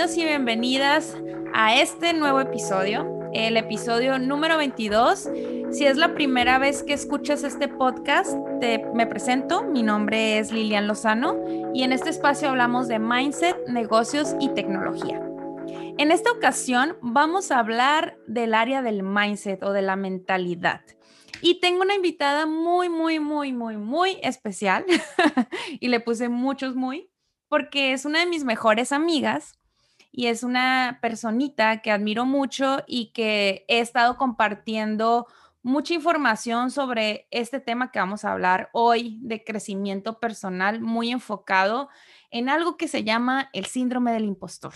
bienvenidos y bienvenidas a este nuevo episodio, el episodio número 22. Si es la primera vez que escuchas este podcast, te, me presento, mi nombre es Lilian Lozano y en este espacio hablamos de mindset, negocios y tecnología. En esta ocasión vamos a hablar del área del mindset o de la mentalidad. Y tengo una invitada muy, muy, muy, muy, muy especial. y le puse muchos muy, porque es una de mis mejores amigas y es una personita que admiro mucho y que he estado compartiendo mucha información sobre este tema que vamos a hablar hoy de crecimiento personal muy enfocado en algo que se llama el síndrome del impostor.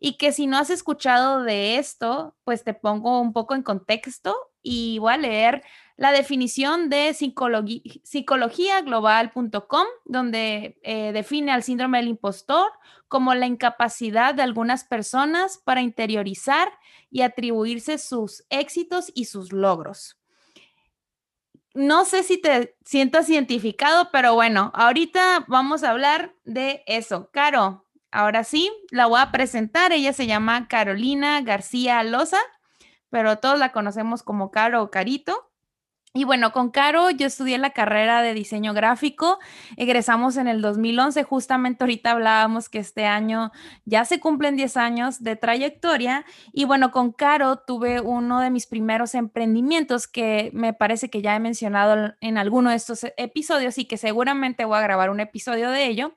Y que si no has escuchado de esto, pues te pongo un poco en contexto y voy a leer la definición de psicologiaglobal.com, donde eh, define al síndrome del impostor como la incapacidad de algunas personas para interiorizar y atribuirse sus éxitos y sus logros. No sé si te sientas identificado, pero bueno, ahorita vamos a hablar de eso. Caro, ahora sí, la voy a presentar. Ella se llama Carolina García Loza, pero todos la conocemos como Caro o Carito. Y bueno, con Caro yo estudié la carrera de diseño gráfico, egresamos en el 2011, justamente ahorita hablábamos que este año ya se cumplen 10 años de trayectoria y bueno, con Caro tuve uno de mis primeros emprendimientos que me parece que ya he mencionado en alguno de estos episodios y que seguramente voy a grabar un episodio de ello,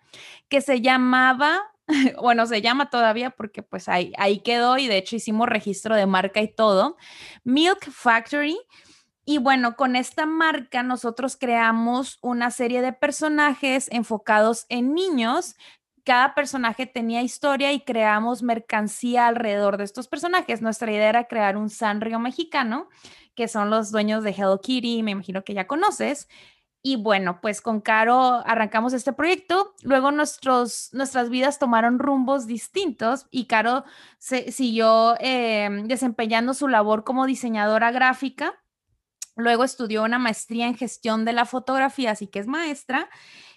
que se llamaba bueno, se llama todavía porque pues ahí, ahí quedó y de hecho hicimos registro de marca y todo, Milk Factory. Y bueno, con esta marca nosotros creamos una serie de personajes enfocados en niños. Cada personaje tenía historia y creamos mercancía alrededor de estos personajes. Nuestra idea era crear un Sanrio mexicano, que son los dueños de Hello Kitty, me imagino que ya conoces. Y bueno, pues con Caro arrancamos este proyecto. Luego nuestros, nuestras vidas tomaron rumbos distintos y Caro siguió eh, desempeñando su labor como diseñadora gráfica Luego estudió una maestría en gestión de la fotografía, así que es maestra.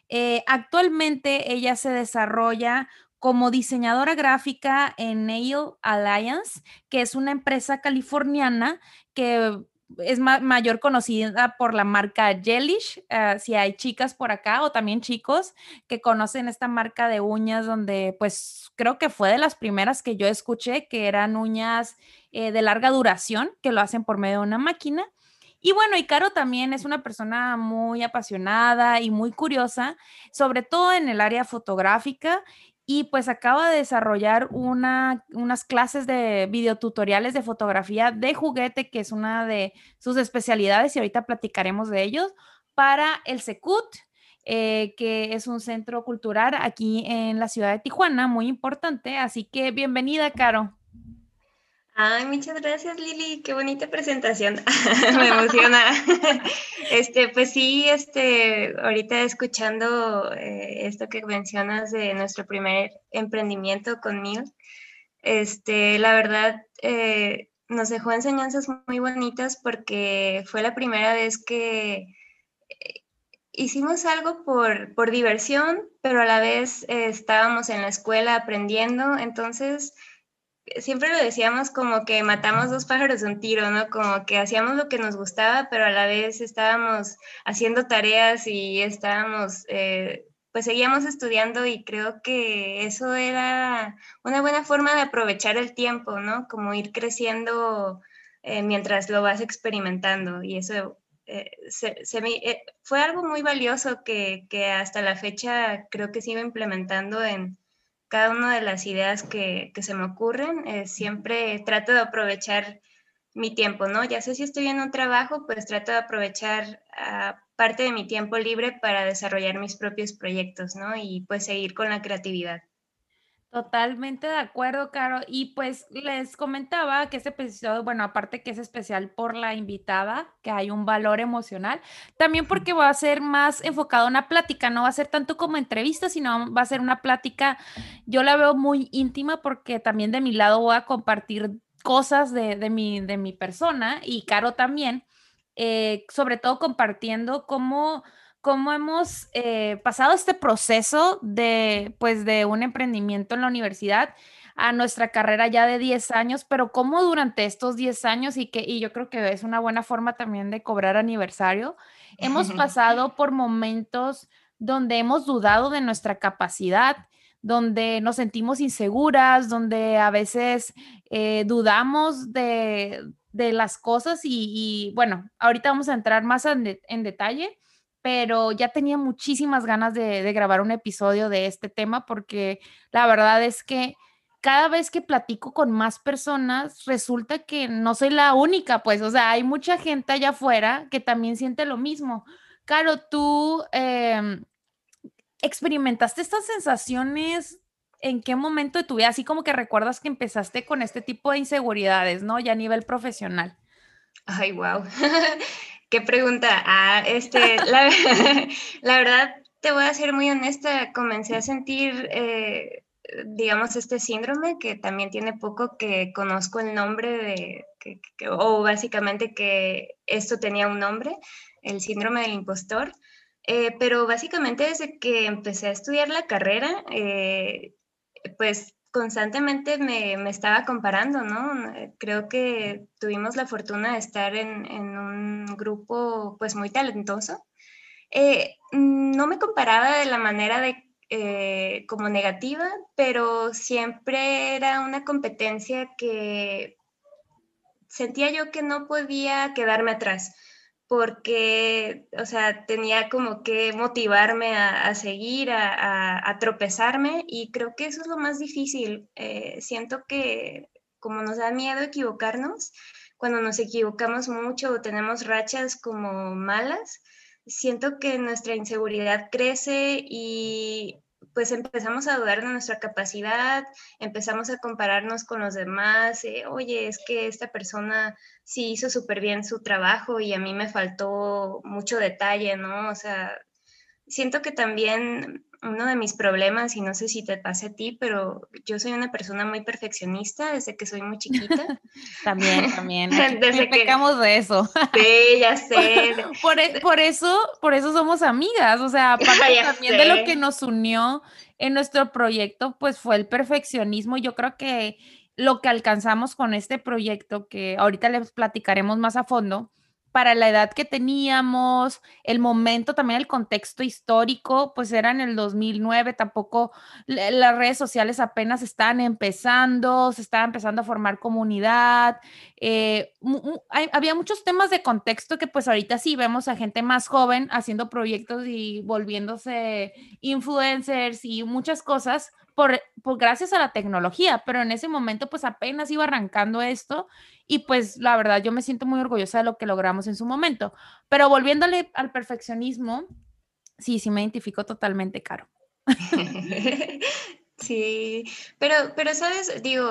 Eh, actualmente ella se desarrolla como diseñadora gráfica en Nail Alliance, que es una empresa californiana que es mayor conocida por la marca Jellish. Eh, si hay chicas por acá o también chicos que conocen esta marca de uñas, donde pues creo que fue de las primeras que yo escuché, que eran uñas eh, de larga duración, que lo hacen por medio de una máquina. Y bueno, y Caro también es una persona muy apasionada y muy curiosa, sobre todo en el área fotográfica. Y pues acaba de desarrollar una, unas clases de videotutoriales de fotografía de juguete, que es una de sus especialidades y ahorita platicaremos de ellos, para el Secut, eh, que es un centro cultural aquí en la ciudad de Tijuana, muy importante. Así que bienvenida, Caro. Ay, muchas gracias Lili, qué bonita presentación, me emociona. este, pues sí, este, ahorita escuchando eh, esto que mencionas de nuestro primer emprendimiento con este, la verdad eh, nos dejó enseñanzas muy bonitas porque fue la primera vez que eh, hicimos algo por, por diversión, pero a la vez estábamos en la escuela aprendiendo, entonces siempre lo decíamos como que matamos dos pájaros de un tiro, ¿no? Como que hacíamos lo que nos gustaba, pero a la vez estábamos haciendo tareas y estábamos, eh, pues seguíamos estudiando y creo que eso era una buena forma de aprovechar el tiempo, ¿no? Como ir creciendo eh, mientras lo vas experimentando y eso eh, se, fue algo muy valioso que, que hasta la fecha creo que sigo implementando en cada una de las ideas que, se me ocurren, eh, siempre trato de aprovechar mi tiempo, ¿no? Ya sé si estoy en un trabajo, pues trato de aprovechar ah, parte de mi tiempo libre para desarrollar mis propios proyectos, ¿no? Y pues seguir con la creatividad. Totalmente de acuerdo, Caro. Y pues les comentaba que este episodio, bueno, aparte que es especial por la invitada, que hay un valor emocional, también porque va a ser más enfocado en una plática, no va a ser tanto como entrevista, sino va a ser una plática, yo la veo muy íntima porque también de mi lado voy a compartir cosas de, de, mi, de mi persona y Caro también, eh, sobre todo compartiendo cómo cómo hemos eh, pasado este proceso de, pues, de un emprendimiento en la universidad. a nuestra carrera ya de 10 años, pero cómo durante estos 10 años y que y yo creo que es una buena forma también de cobrar aniversario, hemos pasado por momentos donde hemos dudado de nuestra capacidad, donde nos sentimos inseguras, donde a veces eh, dudamos de, las cosas y, bueno, ahorita vamos a entrar más en, detalle, pero ya tenía muchísimas ganas de, grabar un episodio de este tema porque la verdad es que cada vez que platico con más personas, resulta que no soy la única, pues, o sea, hay mucha gente allá afuera que también siente lo mismo. Caro, tú em, experimentaste estas sensaciones en qué momento de tu vida, así como que recuerdas que empezaste con este tipo de inseguridades, ¿no? Ya a nivel profesional. Ay, wow. qué pregunta. Ah, este, la, verdad, te voy a ser muy honesta, comencé a sentir, eh, digamos, este síndrome que también tiene poco que conozco el nombre de, o básicamente que esto tenía un nombre, el síndrome del impostor. Eh, pero básicamente desde que empecé a estudiar la carrera, eh, pues constantemente me, me, estaba comparando, ¿no? Creo que tuvimos la fortuna de estar en, en un grupo pues muy talentoso. Eh, no me comparaba de la manera de como negativa, pero siempre era una competencia que sentía yo que no podía quedarme atrás porque, o sea, tenía como que motivarme a, seguir, a, tropezarme y creo que eso es lo más difícil. Eh, siento que como nos da miedo equivocarnos, cuando nos equivocamos mucho o tenemos rachas como malas, siento que nuestra inseguridad crece y pues empezamos a dudar de nuestra capacidad, empezamos a compararnos con los demás, oye, es que esta persona sí hizo súper bien su trabajo y a mí me faltó mucho detalle, ¿no? O sea, siento que también uno de mis problemas, y no sé si te pase a ti, pero yo soy una persona muy perfeccionista desde que soy muy chiquita. también, también. desde que pecamos de eso. sí, ya sé. por, e, por, eso, por eso somos amigas, o sea, aparte también de lo que nos unió en nuestro proyecto, pues fue el perfeccionismo. Yo creo que lo que alcanzamos con este proyecto, que ahorita les platicaremos más a fondo, para la edad que teníamos, el momento, también el contexto histórico, pues era en el 2009, tampoco las redes sociales apenas estaban empezando, se estaba empezando a formar comunidad, eh, había muchos temas de contexto que pues ahorita sí vemos a gente más joven haciendo proyectos y volviéndose influencers y muchas cosas, por, gracias a la tecnología, pero en ese momento pues apenas iba arrancando esto y pues la verdad yo me siento muy orgullosa de lo que logramos en su momento. Pero volviéndole al perfeccionismo, sí, sí me identifico totalmente, Caro. sí, pero, pero sabes, digo,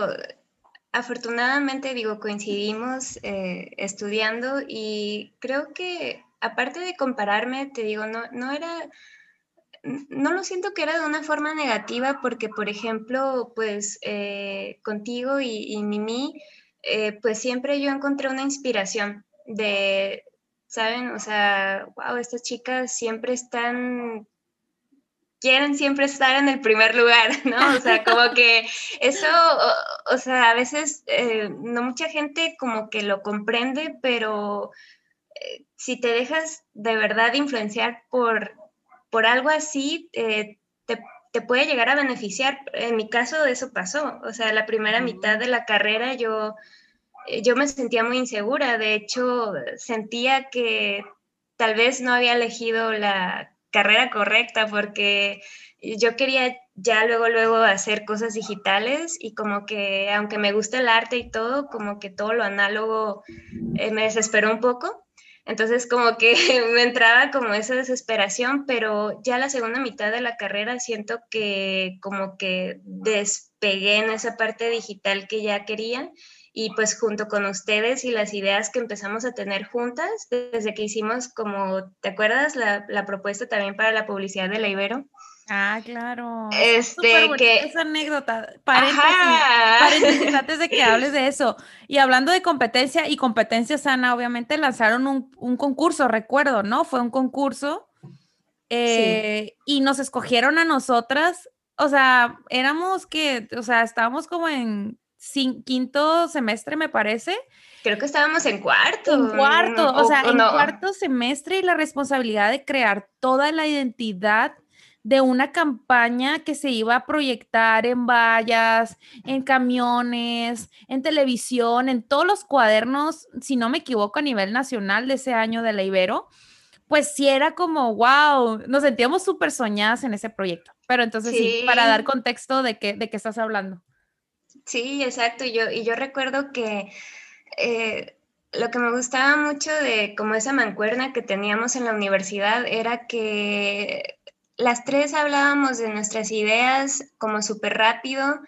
afortunadamente, digo, coincidimos eh, estudiando y creo que aparte de compararme, te digo, no, no era no lo siento que era de una forma negativa porque, por ejemplo, pues eh, contigo y, Mimi, eh, pues siempre yo encontré una inspiración de, ¿saben? O sea, wow, estas chicas siempre están, quieren siempre estar en el primer lugar, ¿no? O sea, como que eso, o, sea, a veces eh, no mucha gente como que lo comprende, pero si te dejas de verdad influenciar por por algo así eh, te, puede llegar a beneficiar. En mi caso eso pasó. O sea, la primera mitad de la carrera yo, eh, yo me sentía muy insegura. De hecho, sentía que tal vez no había elegido la carrera correcta porque yo quería ya luego, luego hacer cosas digitales y como que aunque me gusta el arte y todo, como que todo lo análogo eh, me desesperó un poco. Entonces como que me entraba como esa desesperación, pero ya la segunda mitad de la carrera siento que como que despegué en esa parte digital que ya quería y pues junto con ustedes y las ideas que empezamos a tener juntas, desde que hicimos como, ¿te acuerdas? La, la propuesta también para la publicidad de la Ibero. Ah, claro. Este, que... Esa anécdota. Paréntesis, antes de que hables de eso. Y hablando de competencia y competencia sana, obviamente lanzaron un, concurso, recuerdo, ¿no? Fue un concurso. Eh, y nos escogieron a nosotras o sea, éramos que, o sea, estábamos como en quinto semestre, me parece. Creo que estábamos en cuarto. En cuarto, o, sea, en cuarto semestre y la responsabilidad de crear toda la identidad de una campaña que se iba a proyectar en vallas, en camiones, en televisión, en todos los cuadernos, si no me equivoco, a nivel nacional de ese año de la Ibero, pues sí era como, wow, nos sentíamos súper soñadas en ese proyecto. Pero entonces sí. para dar contexto de qué, de qué estás hablando. Sí, exacto. Yo, y yo recuerdo que eh, lo que me gustaba mucho de como esa mancuerna que teníamos en la universidad era que las tres hablábamos de nuestras ideas como súper rápido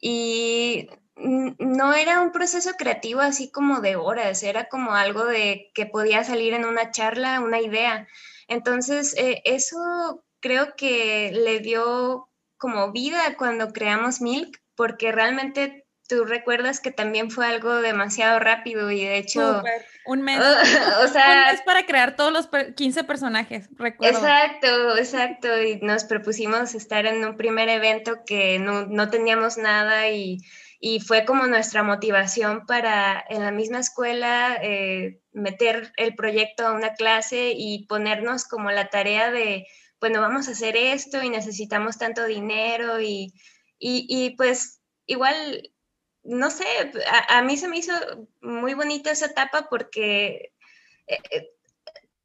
y no era un proceso creativo así como de horas, era como algo de que podía salir en una charla, una idea. Entonces, eh, eso creo que le dio como vida cuando creamos Milk, porque realmente tú recuerdas que también fue algo demasiado rápido y de hecho... Un mes. o sea, un mes para crear todos los 15 personajes, recuerdo. Exacto, exacto. Y nos propusimos estar en un primer evento que no, no teníamos nada y, y, fue como nuestra motivación para en la misma escuela eh, meter el proyecto a una clase y ponernos como la tarea de, bueno, vamos a hacer esto y necesitamos tanto dinero y, y, y pues igual no sé, a, mí se me hizo muy bonita esa etapa porque eh, eh,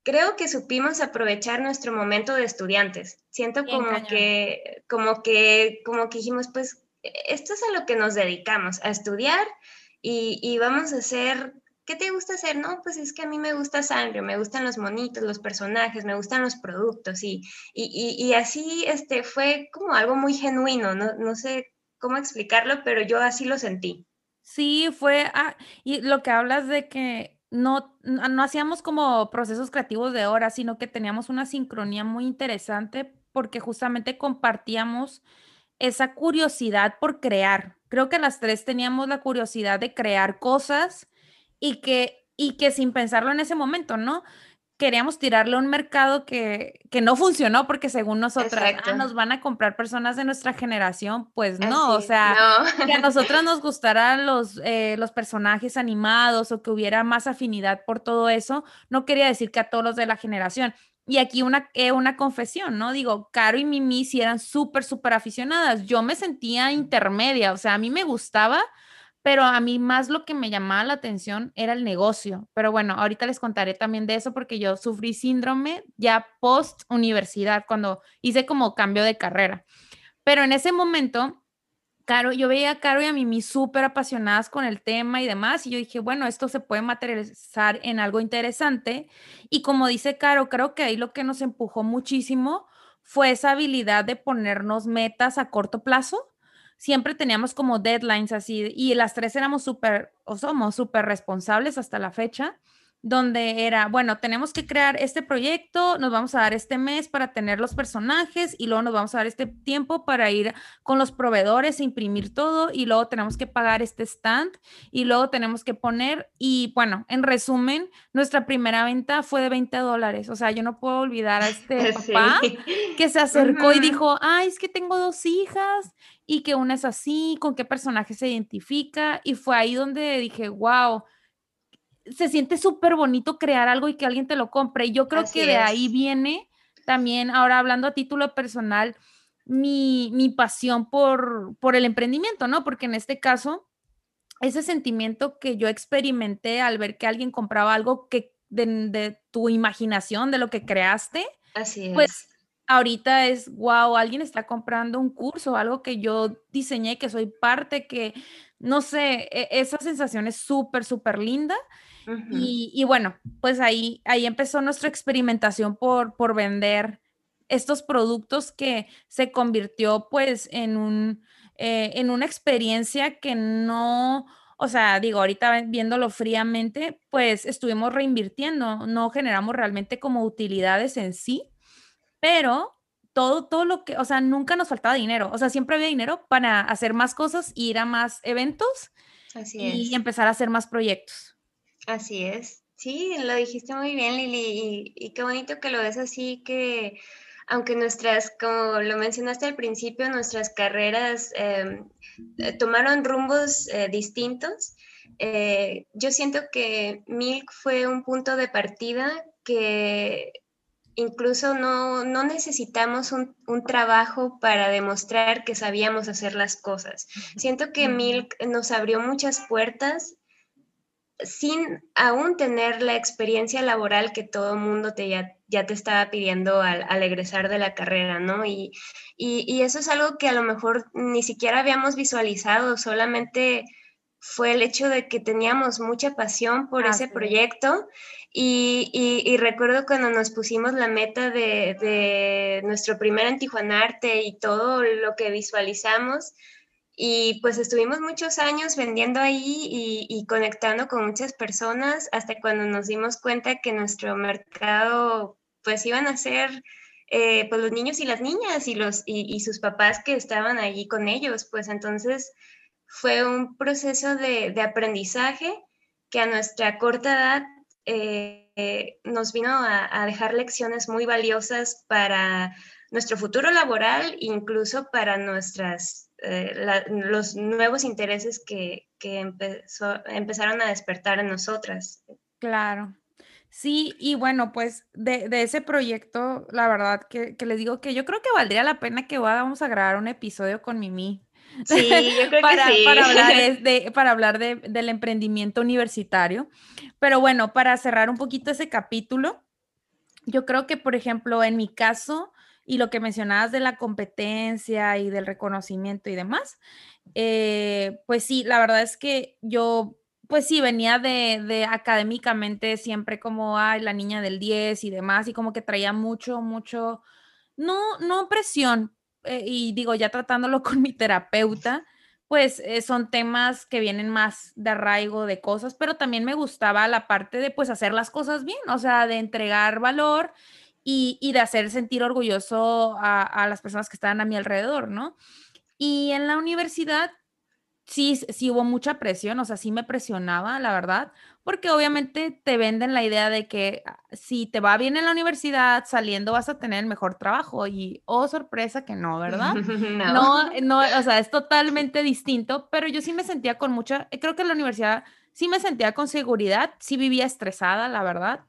creo que supimos aprovechar nuestro momento de estudiantes. Siento como que, como que, como que dijimos, pues esto es a lo que nos dedicamos, a estudiar y, vamos a hacer ¿qué te gusta hacer? No, pues es que a mí me gusta sangre, me gustan los monitos, los personajes, me gustan los productos y, y, y, así este, fue como algo muy genuino, no, no sé cómo explicarlo, pero yo así lo sentí. Sí, fue, ah, y lo que hablas de que no, no hacíamos como procesos creativos de horas, sino que teníamos una sincronía muy interesante porque justamente compartíamos esa curiosidad por crear. Creo que las tres teníamos la curiosidad de crear cosas y que, y que sin pensarlo en ese momento, ¿no? Queríamos tirarle a un mercado que, que no funcionó porque según nosotras ah, nos van a comprar personas de nuestra generación, pues no, o sea, que a nosotros nos gustaran los, eh, los personajes animados o que hubiera más afinidad por todo eso, no quería decir que a todos los de la generación. Y aquí una, eh, una confesión, ¿no? Digo, Caro y Mimi sí eran súper, súper aficionadas. Yo me sentía intermedia, o sea, a mí me gustaba, pero a mí más lo que me llamaba la atención era el negocio. Pero bueno, ahorita les contaré también de eso porque yo sufrí síndrome ya post universidad, cuando hice como cambio de carrera. Pero en ese momento, Caro, yo veía a Caro y a Mimi súper apasionadas con el tema y demás, y yo dije, bueno, esto se puede materializar en algo interesante. Y como dice Caro, creo que ahí lo que nos empujó muchísimo fue esa habilidad de ponernos metas a corto plazo siempre teníamos como deadlines así y las tres éramos súper, o somos súper responsables hasta la fecha donde era, bueno, tenemos que crear este proyecto, nos vamos a dar este mes para tener los personajes y luego nos vamos a dar este tiempo para ir con los proveedores, e imprimir todo y luego tenemos que pagar este stand y luego tenemos que poner y bueno, en resumen, nuestra primera venta fue de 20 dólares, o sea, yo no puedo olvidar a este papá que se acercó y dijo, ay, es que tengo dos hijas y que una es así, con qué personaje se identifica y fue ahí donde dije, wow se siente súper bonito crear algo y que alguien te lo compre. Y yo creo que de ahí viene también, ahora hablando a título personal, mi, mi pasión por, por el emprendimiento, ¿no? Porque en este caso, ese sentimiento que yo experimenté al ver que alguien compraba algo que de, tu imaginación, de lo que creaste, Así pues, es. pues ahorita es, wow, alguien está comprando un curso, algo que yo diseñé, que soy parte, que, no sé, e, esa sensación es súper, súper linda y, bueno, pues ahí, ahí empezó nuestra experimentación por, por vender estos productos que se convirtió pues en, un, eh, en una experiencia que no, o sea, digo, ahorita viéndolo fríamente, pues estuvimos reinvirtiendo, no generamos realmente como utilidades en sí, pero todo, todo lo que, o sea, nunca nos faltaba dinero, o sea, siempre había dinero para hacer más cosas, ir a más eventos y empezar a hacer más proyectos. Así es. Sí, lo dijiste muy bien, Lili, y, qué bonito que lo ves así, que aunque nuestras, como lo mencionaste al principio, nuestras carreras em, eh, tomaron rumbos eh, distintos, eh, yo siento que Milk fue un punto de partida que incluso no, necesitamos un, trabajo para demostrar que sabíamos hacer las cosas. Siento que Milk nos abrió muchas puertas sin aún tener la experiencia laboral que todo mundo te ya, te estaba pidiendo al, egresar de la carrera, ¿no? Y, y, eso es algo que a lo mejor ni siquiera habíamos visualizado, solamente fue el hecho de que teníamos mucha pasión por ese proyecto y, recuerdo cuando nos pusimos la meta de, de nuestro primer Arte y todo lo que visualizamos, y pues estuvimos muchos años vendiendo ahí y, conectando con muchas personas hasta cuando nos dimos cuenta que nuestro mercado pues iban a ser eh, pues los niños y las niñas y, los, y, sus papás que estaban allí con ellos. Pues entonces fue un proceso de, aprendizaje que a nuestra corta edad eh, nos vino a, a dejar lecciones muy valiosas para nuestro futuro laboral, incluso para nuestras eh, los nuevos intereses que, empezaron a despertar en nosotras. Claro. Sí, y bueno, pues de, ese proyecto, la verdad que, les digo que yo creo que valdría la pena que vamos a grabar un episodio con Mimi. Sí, yo creo para, que sí. Para hablar, de, para hablar del emprendimiento universitario. Pero bueno, para cerrar un poquito ese capítulo, yo creo que, por ejemplo, en mi caso, y lo que mencionabas de la competencia y del reconocimiento y demás, eh, pues sí, la verdad es que yo, pues sí, venía de, académicamente siempre como, ay, la niña del 10 y demás, y como que traía mucho, mucho, no, no presión, eh, y digo, ya tratándolo con mi terapeuta, pues eh, son temas que vienen más de arraigo de cosas, pero también me gustaba la parte de pues hacer las cosas bien, o sea, de entregar valor y, de hacer sentir orgulloso a, las personas que estaban a mi alrededor, ¿no? Y en la universidad sí, sí hubo mucha presión, o sea, sí me presionaba, la verdad, porque obviamente te venden la idea de que ah, si te va bien en la universidad, saliendo vas a tener el mejor trabajo y, oh, sorpresa que no, ¿verdad? no. no, no, o sea, es totalmente distinto, pero yo sí me sentía con mucha, creo que en la universidad sí me sentía con seguridad, sí vivía estresada, la verdad,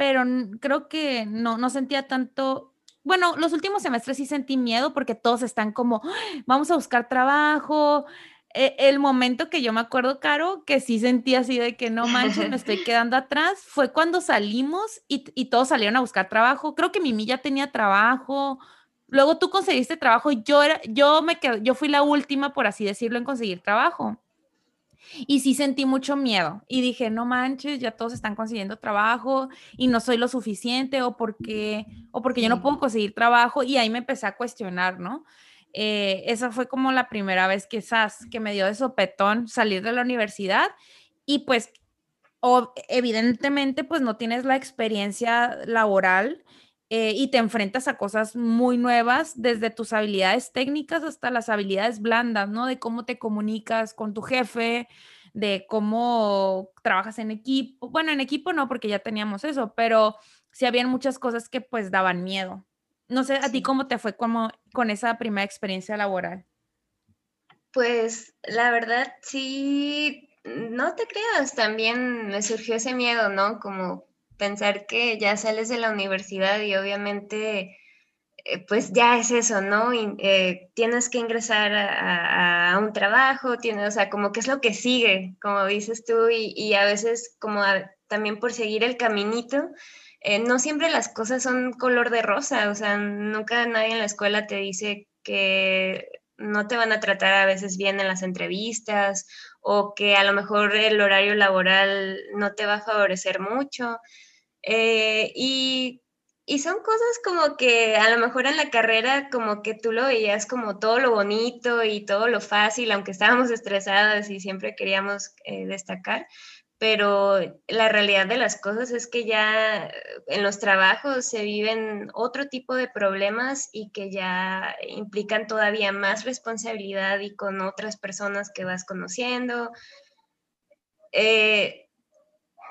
pero creo que no, no sentía tanto, bueno, los últimos semestres sí sentí miedo porque todos están como, vamos a buscar trabajo. E, el momento que yo me acuerdo, Caro, que sí sentí así de que no manches, me estoy quedando atrás, fue cuando salimos y, y todos salieron a buscar trabajo. Creo que Mimi ya tenía trabajo. Luego tú conseguiste trabajo y yo era, yo me quedé, yo fui la última, por así decirlo, en conseguir trabajo. Y sí sentí mucho miedo y dije, no manches, ya todos están consiguiendo trabajo y no soy lo suficiente o porque, o porque yo no puedo conseguir trabajo y ahí me empecé a cuestionar, ¿no? Eh, esa fue como la primera vez que, que me dio de sopetón salir de la universidad y pues o, evidentemente pues no tienes la experiencia laboral eh, y te enfrentas a cosas muy nuevas, desde tus habilidades técnicas hasta las habilidades blandas, ¿no? De cómo te comunicas con tu jefe, de cómo trabajas en equipo. Bueno, en equipo no, porque ya teníamos eso, pero sí habían muchas cosas que pues daban miedo. No sé, ¿a ti cómo te fue como, con esa primera experiencia laboral? Pues la verdad, sí, no te creas, también me surgió ese miedo, ¿no? Como pensar que ya sales de la universidad y obviamente eh, pues ya es eso, ¿no? Eh, tienes que ingresar a, un trabajo, tienes, o sea, como que es lo que sigue, como dices tú, y, a veces como también por seguir el caminito, eh, no siempre las cosas son color de rosa, o sea, nunca nadie en la escuela te dice que no te van a tratar a veces bien en las entrevistas o que a lo mejor el horario laboral no te va a favorecer mucho. Eh, y, son cosas como que a lo mejor en la carrera como que tú lo veías como todo lo bonito y todo lo fácil, aunque estábamos estresadas y siempre queríamos eh, destacar, pero la realidad de las cosas es que ya en los trabajos se viven otro tipo de problemas y que ya implican todavía más responsabilidad y con otras personas que vas conociendo. Eh,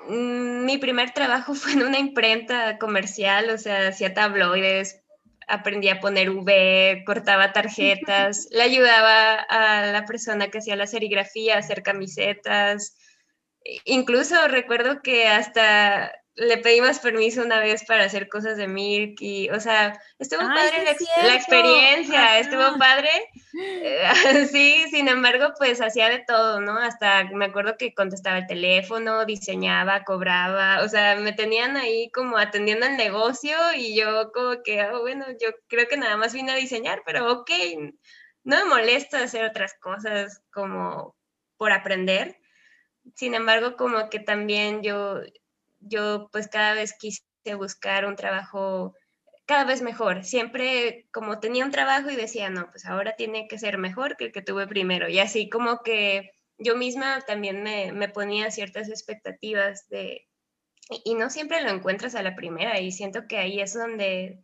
mi primer trabajo fue en una imprenta comercial, o sea, hacía tabloides, aprendí a poner V, cortaba tarjetas, le ayudaba a la persona que hacía la serigrafía a hacer camisetas. Incluso recuerdo que hasta le pedimos permiso una vez para hacer cosas de Mirk y, o sea, estuvo padre la, experiencia, estuvo padre. Eh, sí, sin embargo, pues hacía de todo, ¿no? Hasta me acuerdo que contestaba el teléfono, diseñaba, cobraba, o sea, me tenían ahí como atendiendo el negocio y yo como que, oh, bueno, yo creo que nada más vine a diseñar, pero ok, no me molesta hacer otras cosas como por aprender. Sin embargo, como que también yo yo pues cada vez quise buscar un trabajo cada vez mejor. Siempre como tenía un trabajo y decía, no, pues ahora tiene que ser mejor que el que tuve primero. Y así como que yo misma también me, me ponía ciertas expectativas de, y no siempre lo encuentras a la primera y siento que ahí es donde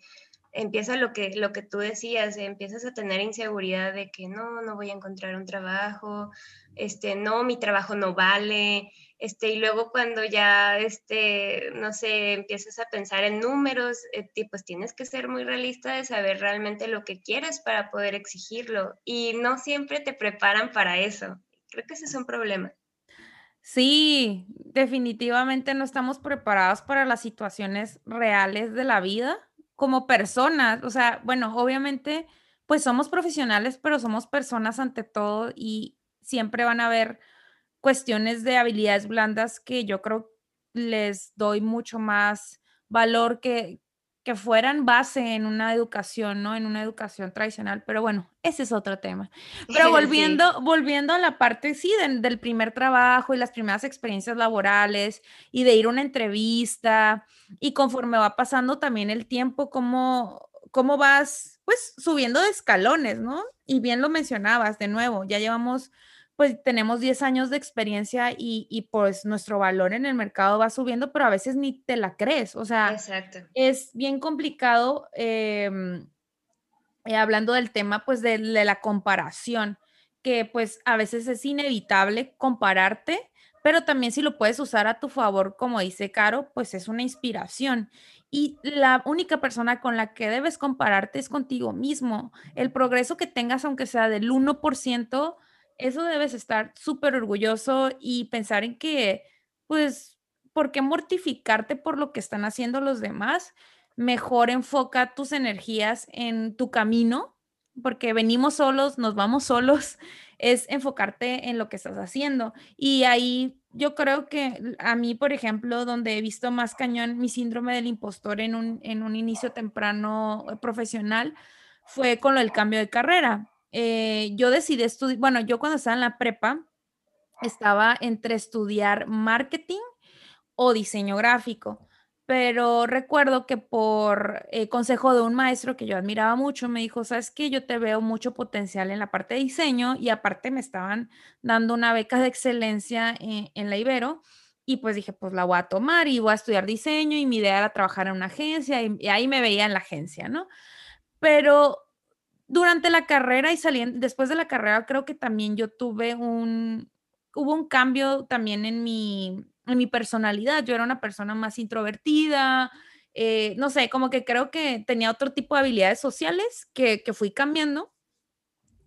empieza lo que, lo que tú decías, empiezas a tener inseguridad de que no, no voy a encontrar un trabajo, este, no, mi trabajo no vale, este, y luego cuando ya, este, no sé, empiezas a pensar en números, eh, pues tienes que ser muy realista de saber realmente lo que quieres para poder exigirlo, y no siempre te preparan para eso. Creo que ese es un problema. Sí, definitivamente no estamos preparados para las situaciones reales de la vida como personas, o sea, bueno, obviamente, pues somos profesionales, pero somos personas ante todo y siempre van a haber cuestiones de habilidades blandas que yo creo les doy mucho más valor que, que fueran base en una educación, ¿no? En una educación tradicional, pero bueno, ese es otro tema. Pero volviendo, volviendo a la parte, sí, del primer trabajo y las primeras experiencias laborales y de ir a una entrevista y conforme va pasando también el tiempo, cómo, cómo vas, pues, subiendo de escalones, ¿no? Y bien lo mencionabas, de nuevo, ya llevamos pues tenemos 10 años de experiencia y, pues nuestro valor en el mercado va subiendo, pero a veces ni te la crees. O sea, es bien complicado, em, eh, hablando del tema pues de, la comparación, que pues a veces es inevitable compararte, pero también si lo puedes usar a tu favor, como dice Caro, pues es una inspiración. Y la única persona con la que debes compararte es contigo mismo. El progreso que tengas, aunque sea del 1%, eso debes estar súper orgulloso y pensar en que, pues, ¿por qué mortificarte por lo que están haciendo los demás? Mejor enfoca tus energías en tu camino, porque venimos solos, nos vamos solos, es enfocarte en lo que estás haciendo. Y ahí yo creo que a mí, por ejemplo, donde he visto más cañón mi síndrome del impostor en un, en un inicio temprano eh, profesional, fue con del cambio de carrera eh, yo decidí estudiar, bueno, yo cuando estaba en la prepa, estaba entre estudiar marketing o diseño gráfico, pero recuerdo que por eh, consejo de un maestro que yo admiraba mucho, me dijo, sabes que yo te veo mucho potencial en la parte de diseño y aparte me estaban dando una beca de excelencia en, la Ibero. Y pues dije, pues la voy a tomar y voy a estudiar diseño y mi idea era trabajar en una agencia y, y ahí me veía en la agencia, ¿no? Pero durante la carrera y saliendo, después de la carrera, creo que también yo tuve un, hubo un cambio también en mi, en mi personalidad. Yo era una persona más introvertida, eh, no sé, como que creo que tenía otro tipo de habilidades sociales que, que fui cambiando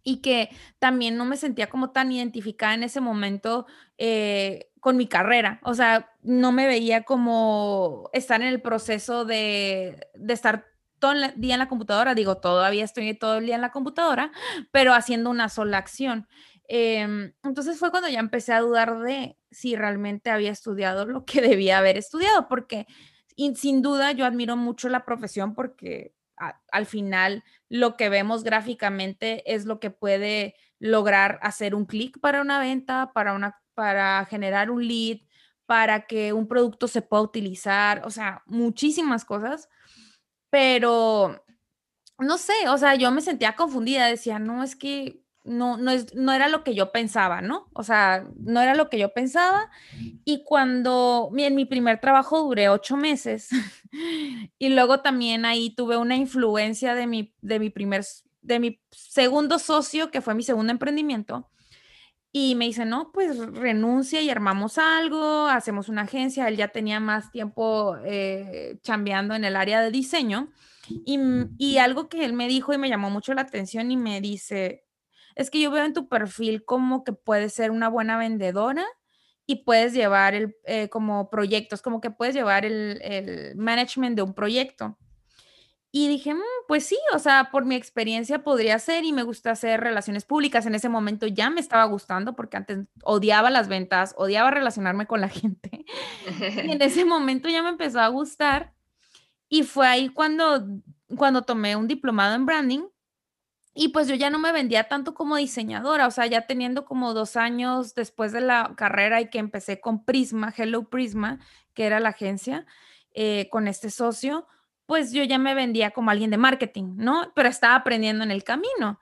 y que también no me sentía como tan identificada en ese momento eh, con mi carrera. O sea, no me veía como estar en el proceso de, de estar todo el día en la computadora, digo, todavía estoy todo el día en la computadora, pero haciendo una sola acción. Em, entonces fue cuando ya empecé a dudar de si realmente había estudiado lo que debía haber estudiado, porque sin duda yo admiro mucho la profesión porque al final lo que vemos gráficamente es lo que puede lograr hacer un clic para una venta, para, una, para generar un lead, para que un producto se pueda utilizar, o sea, muchísimas cosas pero no sé, o sea, yo me sentía confundida, decía, no, es que no, no, es, no era lo que yo pensaba, ¿no? O sea, no era lo que yo pensaba. Y cuando en mi primer trabajo duré ocho meses y luego también ahí tuve una influencia de mi, de mi primer, de mi segundo socio, que fue mi segundo emprendimiento. Y me dice, no, pues renuncia y armamos algo, hacemos una agencia. Él ya tenía más tiempo eh, chambeando en el área de diseño. Y, y algo que él me dijo y me llamó mucho la atención y me dice, es que yo veo en tu perfil como que puedes ser una buena vendedora y puedes llevar el, eh, como proyectos, como que puedes llevar el, el, management de un proyecto. Y dije, mm, pues sí, o sea, por mi experiencia podría ser y me gusta hacer relaciones públicas. En ese momento ya me estaba gustando porque antes odiaba las ventas, odiaba relacionarme con la gente. y en ese momento ya me empezó a gustar. Y fue ahí cuando, cuando tomé un diplomado en branding y pues yo ya no me vendía tanto como diseñadora, o sea, ya teniendo como dos años después de la carrera y que empecé con Prisma, Hello Prisma, que era la agencia, eh, con este socio, pues yo ya me vendía como alguien de marketing, ¿no? Pero estaba aprendiendo en el camino.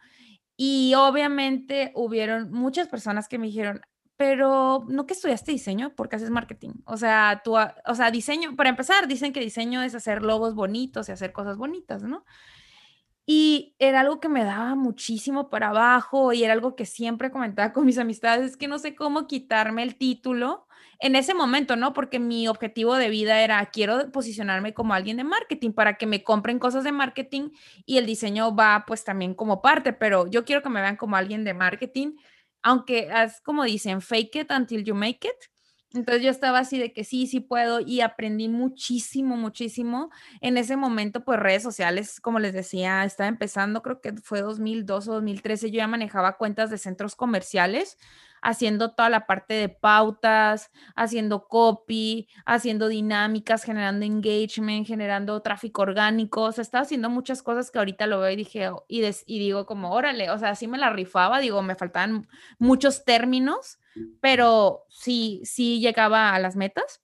Y obviamente hubieron muchas personas que me dijeron, pero no que estudiaste diseño, porque haces marketing. O sea, tú, o sea, diseño, para empezar, dicen que diseño es hacer logos bonitos y hacer cosas bonitas, ¿no? Y era algo que me daba muchísimo para abajo y era algo que siempre comentaba con mis amistades, es que no sé cómo quitarme el título en ese momento, ¿no? Porque mi objetivo de vida era, quiero posicionarme como alguien de marketing para que me compren cosas de marketing y el diseño va pues también como parte, pero yo quiero que me vean como alguien de marketing, aunque es como dicen, fake it until you make it. Entonces yo estaba así de que sí, sí puedo y aprendí muchísimo, muchísimo. En ese momento, pues redes sociales, como les decía, estaba empezando, creo que fue 2002 o 2013, yo ya manejaba cuentas de centros comerciales, haciendo toda la parte de pautas, haciendo copy, haciendo dinámicas, generando engagement, generando tráfico orgánico, o sea, estaba haciendo muchas cosas que ahorita lo veo y dije, y, y digo como, órale, o sea, así me la rifaba, digo, me faltaban muchos términos pero sí, sí llegaba a las metas.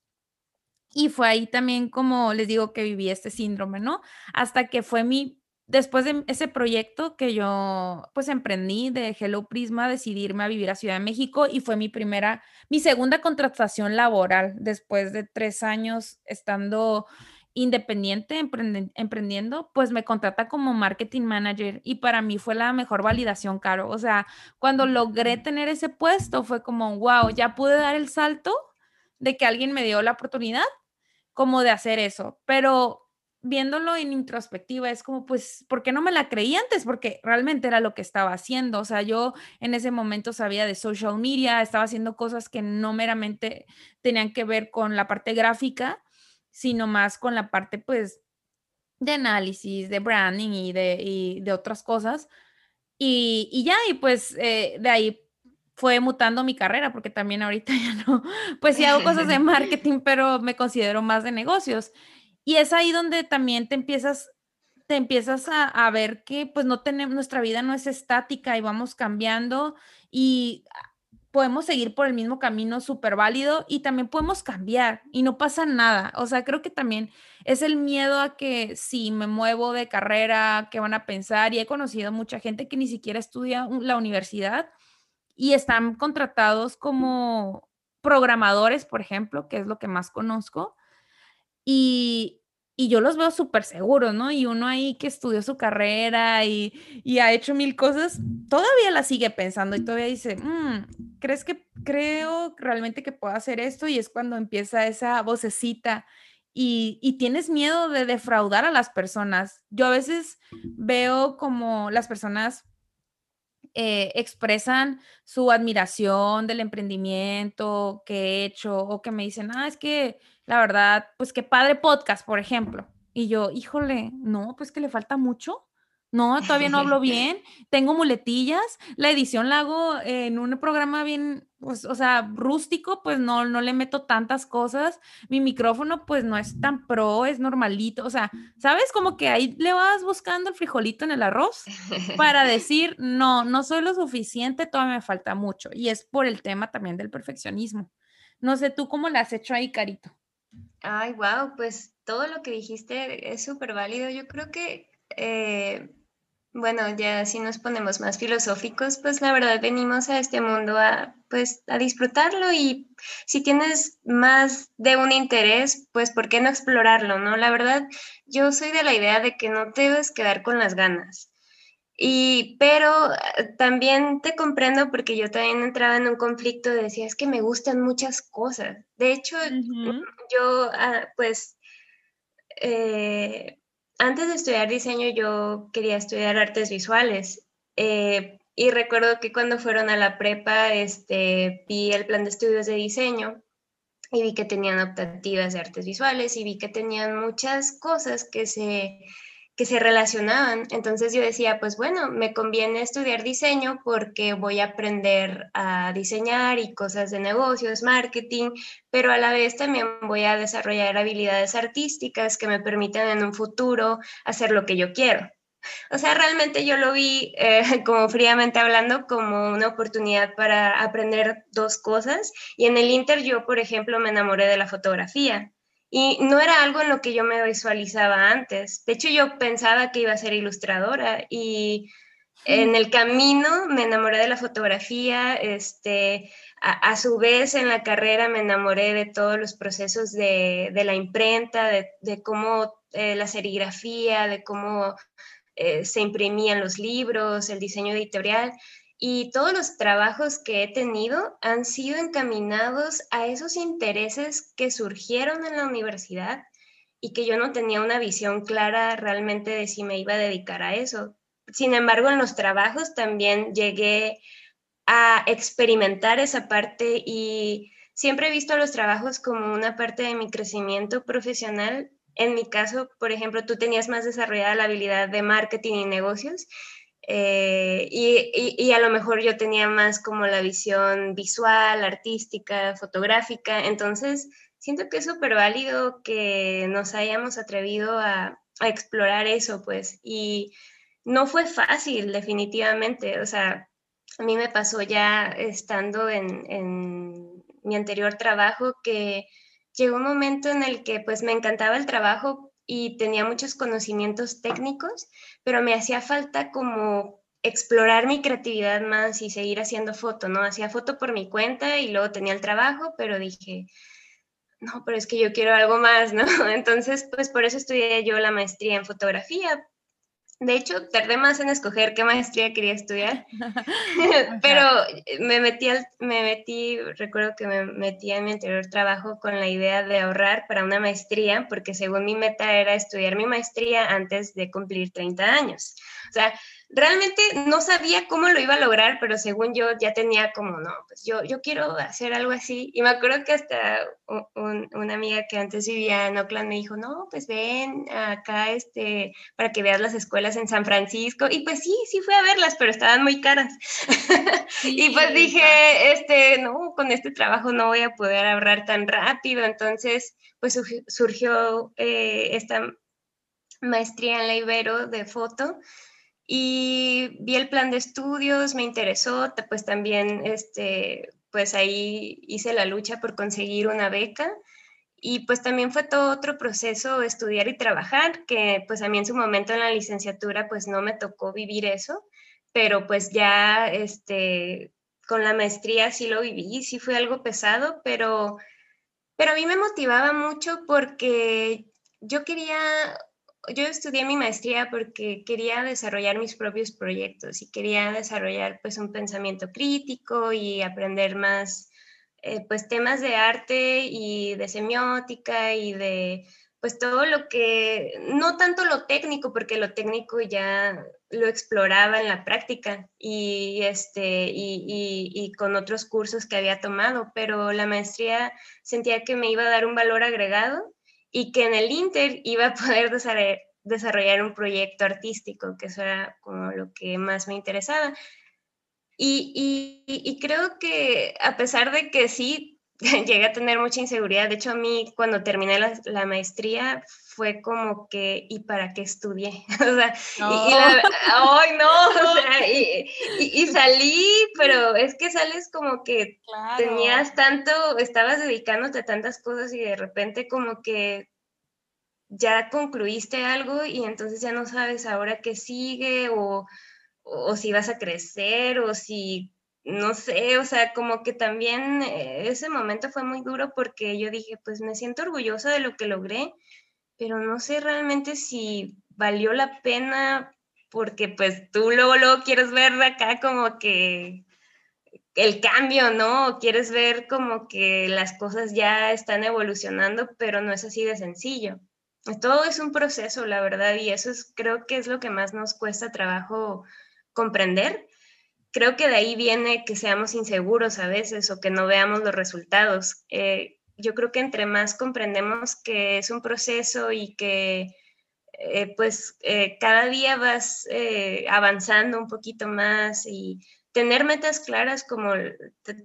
Y fue ahí también como les digo que viví este síndrome, ¿no? Hasta que fue mi, después de ese proyecto que yo pues emprendí de Hello Prisma, decidirme a vivir a Ciudad de México y fue mi primera, mi segunda contratación laboral después de tres años estando independiente emprendiendo, pues me contrata como marketing manager y para mí fue la mejor validación, Caro. O sea, cuando logré tener ese puesto fue como, wow, ya pude dar el salto de que alguien me dio la oportunidad como de hacer eso, pero viéndolo en introspectiva es como, pues, ¿por qué no me la creí antes? Porque realmente era lo que estaba haciendo. O sea, yo en ese momento sabía de social media, estaba haciendo cosas que no meramente tenían que ver con la parte gráfica, sino más con la parte, pues, de análisis, de branding y de, de otras cosas. Y, y, ya, y pues eh, de ahí fue mutando mi carrera, porque también ahorita ya no, pues sí hago cosas de marketing, pero me considero más de negocios. Y es ahí donde también te empiezas, te empiezas a, a ver que pues no tenemos, nuestra vida no es estática y vamos cambiando y podemos seguir por el mismo camino súper válido y también podemos cambiar y no pasa nada. O sea, creo que también es el miedo a que si me muevo de carrera, ¿qué van a pensar? Y he conocido mucha gente que ni siquiera estudia la universidad y están contratados como programadores, por ejemplo, que es lo que más conozco. Y, y yo los veo súper seguros, ¿no? Y uno ahí que estudió su carrera y, y, ha hecho mil cosas, todavía la sigue pensando y todavía dice, mm, ¿crees que creo realmente que puedo hacer esto? Y es cuando empieza esa vocecita y, y tienes miedo de defraudar a las personas. Yo a veces veo como las personas eh, expresan su admiración del emprendimiento que he hecho o que me dicen, ah, es que la verdad, pues qué padre podcast, por ejemplo. Y yo, híjole, no, pues que le falta mucho. No, todavía no hablo bien, tengo muletillas, la edición la hago en un programa bien, pues, o sea, rústico, pues no, no le meto tantas cosas, mi micrófono pues no es tan pro, es normalito, o sea, ¿sabes? Como que ahí le vas buscando el frijolito en el arroz para decir, no, no soy lo suficiente, todavía me falta mucho, y es por el tema también del perfeccionismo. No sé, ¿tú cómo le has hecho ahí, Carito? Ay, wow, pues todo lo que dijiste es súper válido. Yo creo que, eh, bueno, ya si nos ponemos más filosóficos, pues la verdad venimos a este mundo a, pues, a disfrutarlo y si tienes más de un interés, pues, ¿por qué no explorarlo, no? La verdad, yo soy de la idea de que no te debes quedar con las ganas. Y, pero eh, también te comprendo porque yo también entraba en un conflicto de decir, es que me gustan muchas cosas. De hecho, yo, ah, pues, eh, antes de estudiar diseño yo quería estudiar artes visuales. Eh, y recuerdo que cuando fueron a la prepa, este, vi el plan de estudios de diseño y vi que tenían optativas de artes visuales y vi que tenían muchas cosas que se que se relacionaban. Entonces yo decía, pues bueno, me conviene estudiar diseño porque voy a aprender a diseñar y cosas de negocios, marketing, pero a la vez también voy a desarrollar habilidades artísticas que me permitan en un futuro hacer lo que yo quiero. O sea, realmente yo lo vi, eh, como fríamente hablando, como una oportunidad para aprender dos cosas. Y en el Inter yo, por ejemplo, me enamoré de la fotografía. Y no era algo en lo que yo me visualizaba antes. De hecho, yo pensaba que iba a ser ilustradora y en el camino me enamoré de la fotografía, este, a, su vez en la carrera me enamoré de todos los procesos de, la imprenta, de, cómo eh, la serigrafía, de cómo eh, se imprimían los libros, el diseño editorial y todos los trabajos que he tenido han sido encaminados a esos intereses que surgieron en la universidad y que yo no tenía una visión clara realmente de si me iba a dedicar a eso. Sin embargo, en los trabajos también llegué a experimentar esa parte y siempre he visto los trabajos como una parte de mi crecimiento profesional. En mi caso, por ejemplo, tú tenías más desarrollada la habilidad de marketing y negocios eh, y, a lo mejor yo tenía más como la visión visual, artística, fotográfica. Entonces, siento que es súper válido que nos hayamos atrevido a, explorar eso, pues. Y no fue fácil, definitivamente. O sea, a mí me pasó ya estando en, en mi anterior trabajo que llegó un momento en el que pues me encantaba el trabajo, y tenía muchos conocimientos técnicos, pero me hacía falta como explorar mi creatividad más y seguir haciendo foto, ¿no? Hacía foto por mi cuenta y luego tenía el trabajo, pero dije, no, pero es que yo quiero algo más, ¿no? Entonces, pues por eso estudié yo la maestría en fotografía, de hecho, tardé más en escoger qué maestría quería estudiar, pero me metí, me metí, recuerdo que me metí en mi anterior trabajo con la idea de ahorrar para una maestría, porque según mi meta era estudiar mi maestría antes de cumplir 30 años. O sea, realmente no sabía cómo lo iba a lograr, pero según yo ya tenía como, no, pues yo, yo quiero hacer algo así. Y me acuerdo que hasta una amiga que antes vivía en Oakland me dijo, no, pues ven acá este, para que veas las escuelas en San Francisco. Y pues sí, sí fui a verlas, pero estaban muy caras. y pues dije, este, no, con este trabajo no voy a poder ahorrar tan rápido. Entonces, pues surgió eh, esta maestría en la Ibero de foto y vi el plan de estudios, me interesó, pues también, este, pues ahí hice la lucha por conseguir una beca y pues también fue todo otro proceso estudiar y trabajar, que pues a mí en su momento en la licenciatura pues no me tocó vivir eso, pero pues ya este, con la maestría sí lo viví, sí fue algo pesado, pero, pero a mí me motivaba mucho porque yo quería yo estudié mi maestría porque quería desarrollar mis propios proyectos y quería desarrollar pues un pensamiento crítico y aprender más eh, pues temas de arte y de semiótica y de pues todo lo que, no tanto lo técnico, porque lo técnico ya lo exploraba en la práctica y, este, y, y, con otros cursos que había tomado, pero la maestría sentía que me iba a dar un valor agregado y que en el Inter iba a poder desarrollar un proyecto artístico, que eso era como lo que más me interesaba. Y, y, creo que a pesar de que sí llegué a tener mucha inseguridad, de hecho a mí cuando terminé la, la maestría fue como que, ¿y para qué estudié? o sea, y, ¡ay no! O sea, y, y, salí, pero es que sales como que tenías tanto, estabas dedicándote a tantas cosas y de repente como que ya concluiste algo y entonces ya no sabes ahora qué sigue o, o si vas a crecer o si, no sé, o sea, como que también eh, ese momento fue muy duro porque yo dije, pues me siento orgullosa de lo que logré, pero no sé realmente si valió la pena porque pues tú luego, luego quieres ver acá como que el cambio, ¿no? Quieres ver como que las cosas ya están evolucionando, pero no es así de sencillo. Todo es un proceso, la verdad, y eso es, creo que es lo que más nos cuesta trabajo comprender. Creo que de ahí viene que seamos inseguros a veces o que no veamos los resultados. Eh, yo creo que entre más comprendemos que es un proceso y que eh, pues eh, cada día vas avanzando un poquito más y tener metas claras como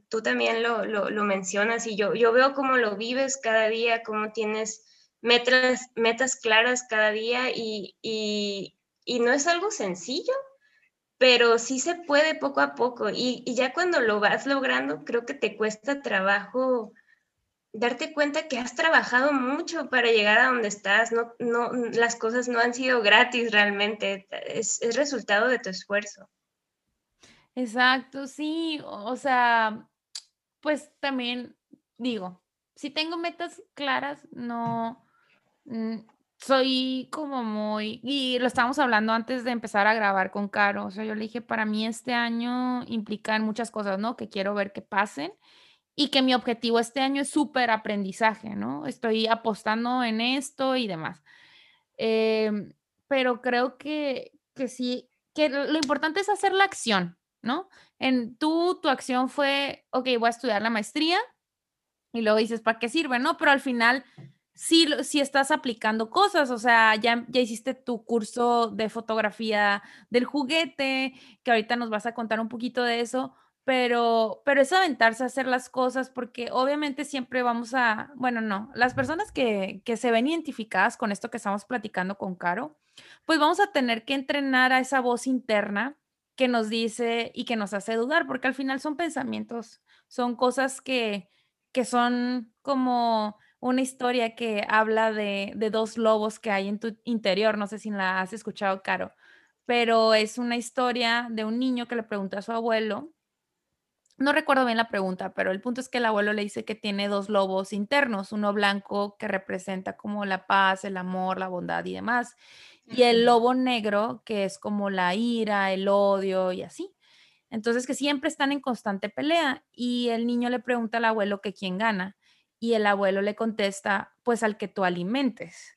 tú también lo, lo, mencionas y yo, yo veo cómo lo vives cada día, cómo tienes metas, metas claras cada día y, y, y, no es algo sencillo, pero sí se puede poco a poco y, y, ya cuando lo vas logrando, creo que te cuesta trabajo darte cuenta que has trabajado mucho para llegar a donde estás, no, no, las cosas no han sido gratis realmente, es, es resultado de tu esfuerzo. Exacto, sí, o sea, pues también digo, si tengo metas claras, no, soy como muy, y lo estábamos hablando antes de empezar a grabar con Caro, o sea, yo le dije, para mí este año implican muchas cosas, ¿no? Que quiero ver que pasen y que mi objetivo este año es súper aprendizaje, ¿no? Estoy apostando en esto y demás. Em, pero creo que, que sí, que lo importante es hacer la acción, ¿no? En tú, tu acción fue, ok, voy a estudiar la maestría y luego dices, ¿para qué sirve? No, pero al final sí, sí estás aplicando cosas, o sea, ya, ya hiciste tu curso de fotografía del juguete, que ahorita nos vas a contar un poquito de eso, pero, pero es aventarse a hacer las cosas porque obviamente siempre vamos a, bueno, no, las personas que, que se ven identificadas con esto que estamos platicando con Caro, pues vamos a tener que entrenar a esa voz interna que nos dice y que nos hace dudar, porque al final son pensamientos, son cosas que, que son como una historia que habla de, de, dos lobos que hay en tu interior, no sé si la has escuchado, Caro, pero es una historia de un niño que le pregunta a su abuelo, no recuerdo bien la pregunta, pero el punto es que el abuelo le dice que tiene dos lobos internos, uno blanco que representa como la paz, el amor, la bondad y demás, y el lobo negro, que es como la ira, el odio y así. Entonces, que siempre están en constante pelea y el niño le pregunta al abuelo que quién gana y el abuelo le contesta, pues al que tú alimentes.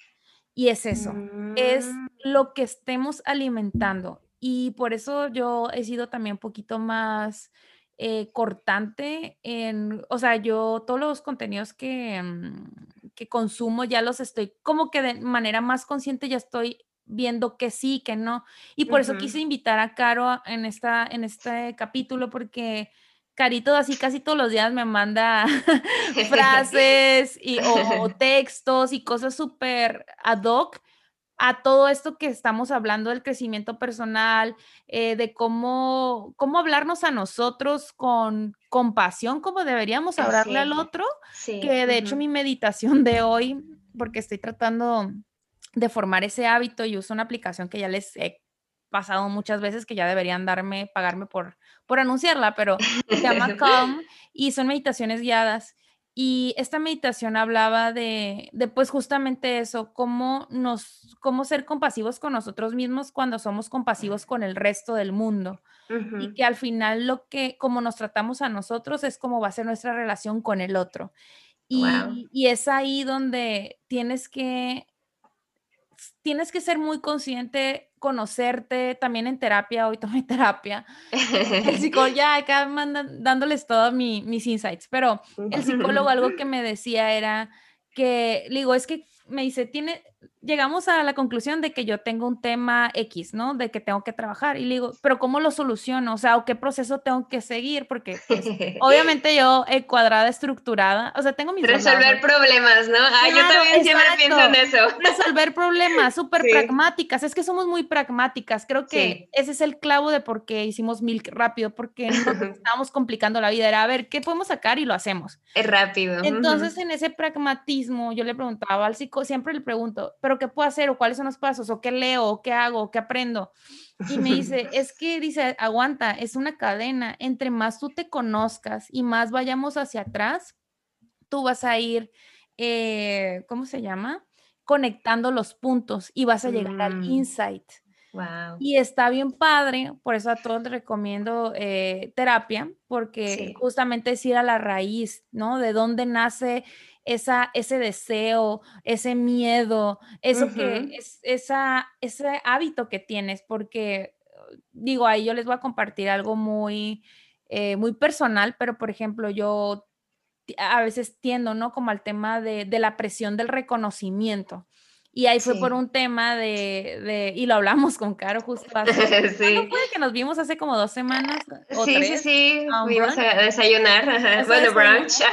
Y es eso, es mm. lo que estemos alimentando. Y por eso yo he sido también un poquito más eh, cortante en, o sea, yo todos los contenidos que, mm, que consumo ya los estoy como que de manera más consciente ya estoy viendo que sí, que no. Y por eso quise invitar a Caro en, esta, en este capítulo, porque Carito así casi todos los días me manda frases y, o, textos y cosas súper ad hoc a todo esto que estamos hablando del crecimiento personal, eh, de cómo, cómo hablarnos a nosotros con compasión, como deberíamos hablarle al otro, que de hecho mi meditación de hoy, porque estoy tratando de formar ese hábito y uso una aplicación que ya les he pasado muchas veces que ya deberían darme, pagarme por, por anunciarla, pero se llama Calm y son meditaciones guiadas. Y esta meditación hablaba de, de, pues justamente eso, cómo nos, cómo ser compasivos con nosotros mismos cuando somos compasivos con el resto del mundo. Y que al final lo que, como nos tratamos a nosotros es como va a ser nuestra relación con el otro. Y, y es ahí donde tienes que tienes que ser muy consciente, conocerte, también en terapia, hoy tomé terapia, el psicólogo, ya acá mandan, dándoles todos mis insights, pero el psicólogo algo que me decía era que, digo, es que me dice, tiene, llegamos a la conclusión de que yo tengo un tema X, ¿no? De que tengo que trabajar. Y le digo, pero ¿cómo lo soluciono? O sea, ¿o qué proceso tengo que seguir? Porque pues, obviamente yo, eh, cuadrada, estructurada, o sea, tengo mis... Resolver problemas, ¿no? Ah, yo también siempre pienso en eso. Resolver problemas, súper pragmáticas. Es que somos muy pragmáticas. Creo que ese es el clavo de por qué hicimos Milk rápido, porque estábamos complicando la vida. Era, a ver, ¿qué podemos sacar? Y lo hacemos. Es rápido. Entonces, en ese pragmatismo, yo le preguntaba al psico, siempre le pregunto, ¿pero qué puedo hacer? ¿O cuáles son los pasos? ¿O qué leo? ¿O qué hago? ¿O qué aprendo? Y me dice, es que dice, aguanta, es una cadena. Entre más tú te conozcas y más vayamos hacia atrás, tú vas a ir, eh, ¿cómo se llama? Conectando los puntos y vas a llegar al mm. insight. Wow. Y está bien padre, por eso a todos les recomiendo eh, terapia, porque justamente es ir a la raíz, ¿no? De dónde nace esa, ese deseo, ese miedo, eso que es esa, ese hábito que tienes, porque digo, ahí yo les voy a compartir algo muy, eh, muy personal, pero por ejemplo, yo a veces tiendo, ¿no? Como al tema de, de la presión del reconocimiento. Y ahí fue por un tema de, de, y lo hablamos con Caro justo hace, sí. ¿cuándo fue que nos vimos hace como dos semanas? ¿o sí, sí, sí, fuimos a desayunar, bueno, brunch, sí,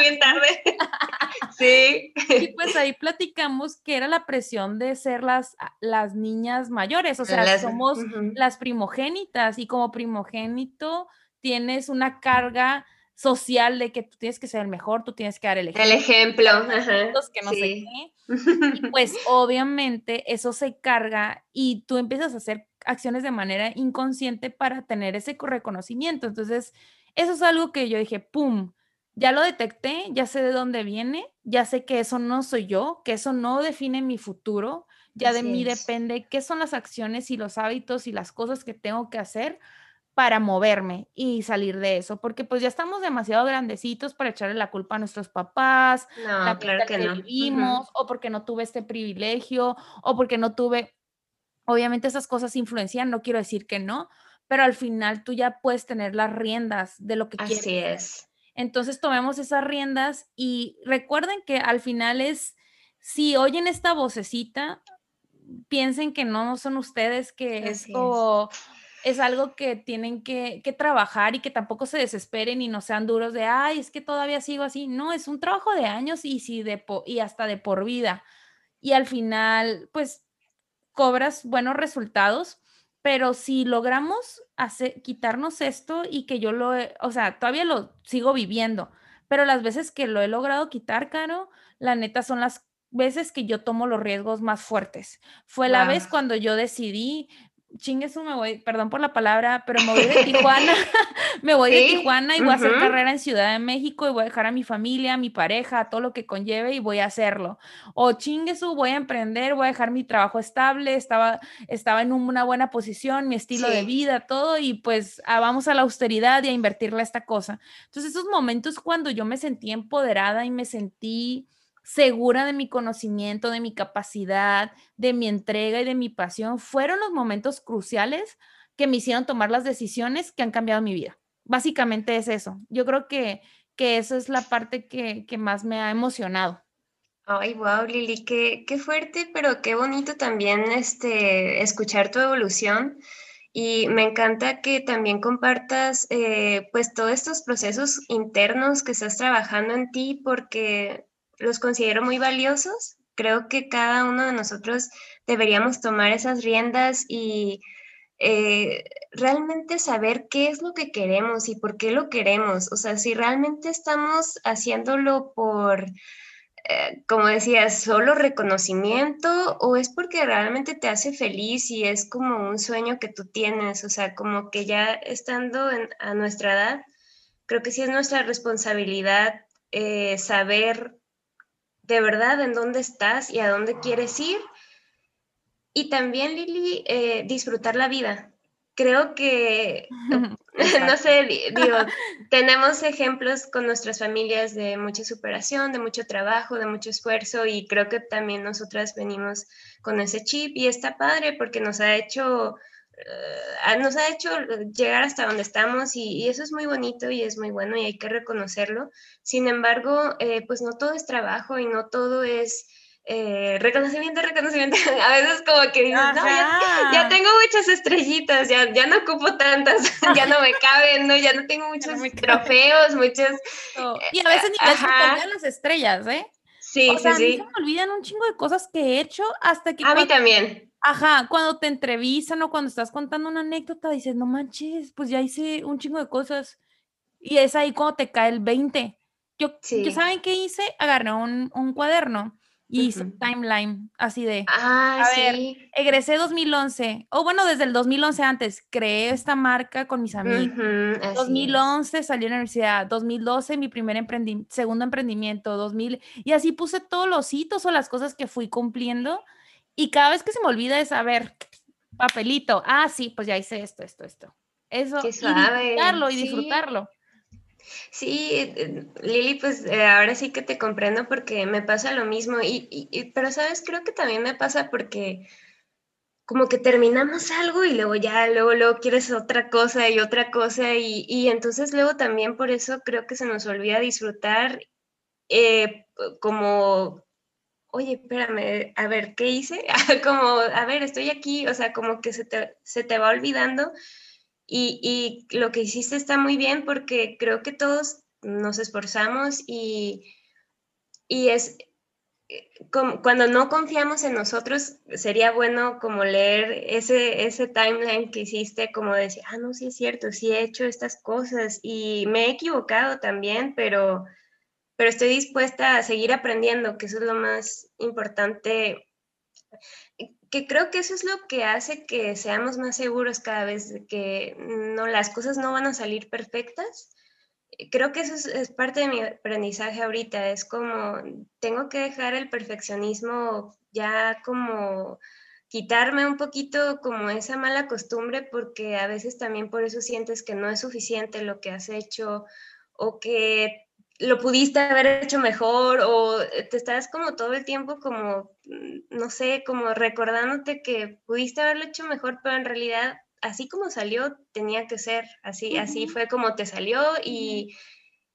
bien tarde, sí. Y pues ahí platicamos que era la presión de ser las, las niñas mayores, o sea, somos las primogénitas y como primogénito tienes una carga social de que tú tienes que ser el mejor, tú tienes que dar el ejemplo. El ejemplo, Ajá. que no sé qué. pues obviamente eso se carga y tú empiezas a hacer acciones de manera inconsciente para tener ese reconocimiento. Entonces, eso es algo que yo dije, ¡pum! Ya lo detecté, ya sé de dónde viene, ya sé que eso no soy yo, que eso no define mi futuro, ya de mí depende qué son las acciones y los hábitos y las cosas que tengo que hacer para moverme y salir de eso, porque pues ya estamos demasiado grandecitos para echarle la culpa a nuestros papás, no, claro que, no. vivimos, o porque no tuve este privilegio, o porque no tuve, obviamente esas cosas influencian, no quiero decir que no, pero al final tú ya puedes tener las riendas de lo que quieres. Así es. Entonces tomemos esas riendas y recuerden que al final es, si oyen esta vocecita, piensen que no son ustedes, que es como es algo que tienen que, trabajar y que tampoco se desesperen y no sean duros de, ay, es que todavía sigo así. No, es un trabajo de años y, si de y hasta de por vida. Y al final, pues, cobras buenos resultados, pero si logramos hacer, quitarnos esto y que yo lo, o sea, todavía lo sigo viviendo, pero las veces que lo he logrado quitar, Caro, la neta son las veces que yo tomo los riesgos más fuertes. Fue la vez cuando yo decidí chingue eso, me voy, perdón por la palabra, pero me voy de Tijuana, me voy de Tijuana y voy a hacer carrera en Ciudad de México y voy a dejar a mi familia, a mi pareja, todo lo que conlleve y voy a hacerlo. O chingue eso, voy a emprender, voy a dejar mi trabajo estable, estaba, estaba en una buena posición, mi estilo de vida, todo, y pues ah, vamos a la austeridad y a invertirle a esta cosa. Entonces, esos momentos cuando yo me sentí empoderada y me sentí segura de mi conocimiento, de mi capacidad, de mi entrega y de mi pasión, fueron los momentos cruciales que me hicieron tomar las decisiones que han cambiado mi vida. Básicamente es eso. Yo creo que, que eso es la parte que, que más me ha emocionado. Ay, wow, Lili, qué, qué fuerte, pero qué bonito también este, escuchar tu evolución. Y me encanta que también compartas eh, pues todos estos procesos internos que estás trabajando en ti, porque los considero muy valiosos. Creo que cada uno de nosotros deberíamos tomar esas riendas y eh, realmente saber qué es lo que queremos y por qué lo queremos. O sea, si realmente estamos haciéndolo por, eh, como decías, solo reconocimiento o es porque realmente te hace feliz y es como un sueño que tú tienes. O sea, como que ya estando a nuestra edad, creo que sí es nuestra responsabilidad eh, saber de verdad en dónde estás y a dónde quieres ir. Y también, Lili, eh, disfrutar la vida. Creo que, no sé, digo, tenemos ejemplos con nuestras familias de mucha superación, de mucho trabajo, de mucho esfuerzo y creo que también nosotras venimos con ese chip y está padre porque nos ha hecho nos ha hecho llegar hasta donde estamos y, eso es muy bonito y es muy bueno y hay que reconocerlo. Sin embargo, eh, pues no todo es trabajo y no todo es eh, reconocimiento, reconocimiento. A veces como que dices, no, ya, tengo muchas estrellitas, ya, ya no ocupo tantas, ya no me caben, no, ya no tengo muchos trofeos, muchos... Y a veces ni me las estrellas, ¿eh? Sí, sí, sí. me olvidan un chingo de cosas que he hecho hasta que... A mí también. Ajá, cuando te entrevistan o cuando estás contando una anécdota, dices, no manches, pues ya hice un chingo de cosas. Y es ahí cuando te cae el 20. Yo, yo ¿saben qué hice? Agarré un, un cuaderno y hice timeline, así de, ah, a ver, egresé 2011, o bueno, desde el 2011 antes, creé esta marca con mis amigos. 2011 salí a la universidad, 2012 mi primer emprendimiento, segundo emprendimiento, 2000, y así puse todos los hitos o las cosas que fui cumpliendo y cada vez que se me olvida es, a ver, papelito. Ah, sí, pues ya hice esto, esto, esto. Eso, y disfrutarlo, y disfrutarlo. Sí, eh, Lili, pues eh, ahora sí que te comprendo porque me pasa lo mismo, y, pero sabes, creo que también me pasa porque como que terminamos algo y luego ya, luego, luego quieres otra cosa y otra cosa, y, entonces luego también por eso creo que se nos olvida disfrutar eh, como, oye, espérame, a ver, ¿qué hice? como, a ver, estoy aquí, o sea, como que se te, se te va olvidando y, lo que hiciste está muy bien porque creo que todos nos esforzamos y, y es eh, como, cuando no confiamos en nosotros, sería bueno como leer ese, ese timeline que hiciste, como decir, ah, no, sí es cierto, sí he hecho estas cosas y me he equivocado también, pero, pero estoy dispuesta a seguir aprendiendo, que eso es lo más importante que creo que eso es lo que hace que seamos más seguros cada vez que no, las cosas no van a salir perfectas. Creo que eso es, parte de mi aprendizaje ahorita, es como tengo que dejar el perfeccionismo ya como quitarme un poquito como esa mala costumbre porque a veces también por eso sientes que no es suficiente lo que has hecho o que lo pudiste haber hecho mejor o te estás como todo el tiempo como, mm, no sé, como recordándote que pudiste haberlo hecho mejor, pero en realidad así como salió tenía que ser, así, así fue como te salió y,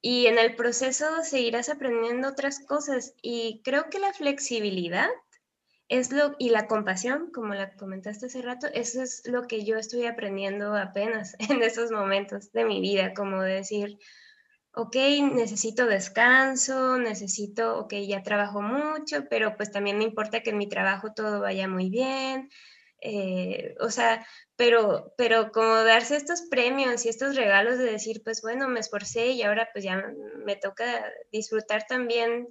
y en el proceso seguirás aprendiendo otras cosas y creo que la flexibilidad es lo, y la compasión, como la comentaste hace rato, eso es lo que yo estoy aprendiendo apenas en esos momentos de mi vida, como decir, ok, necesito descanso, necesito, ok, ya trabajo mucho, pero pues también me importa que en mi trabajo todo vaya muy bien. Eh, o sea, pero, pero como darse estos premios y estos regalos de decir, pues bueno, me esforcé y ahora pues ya me toca disfrutar también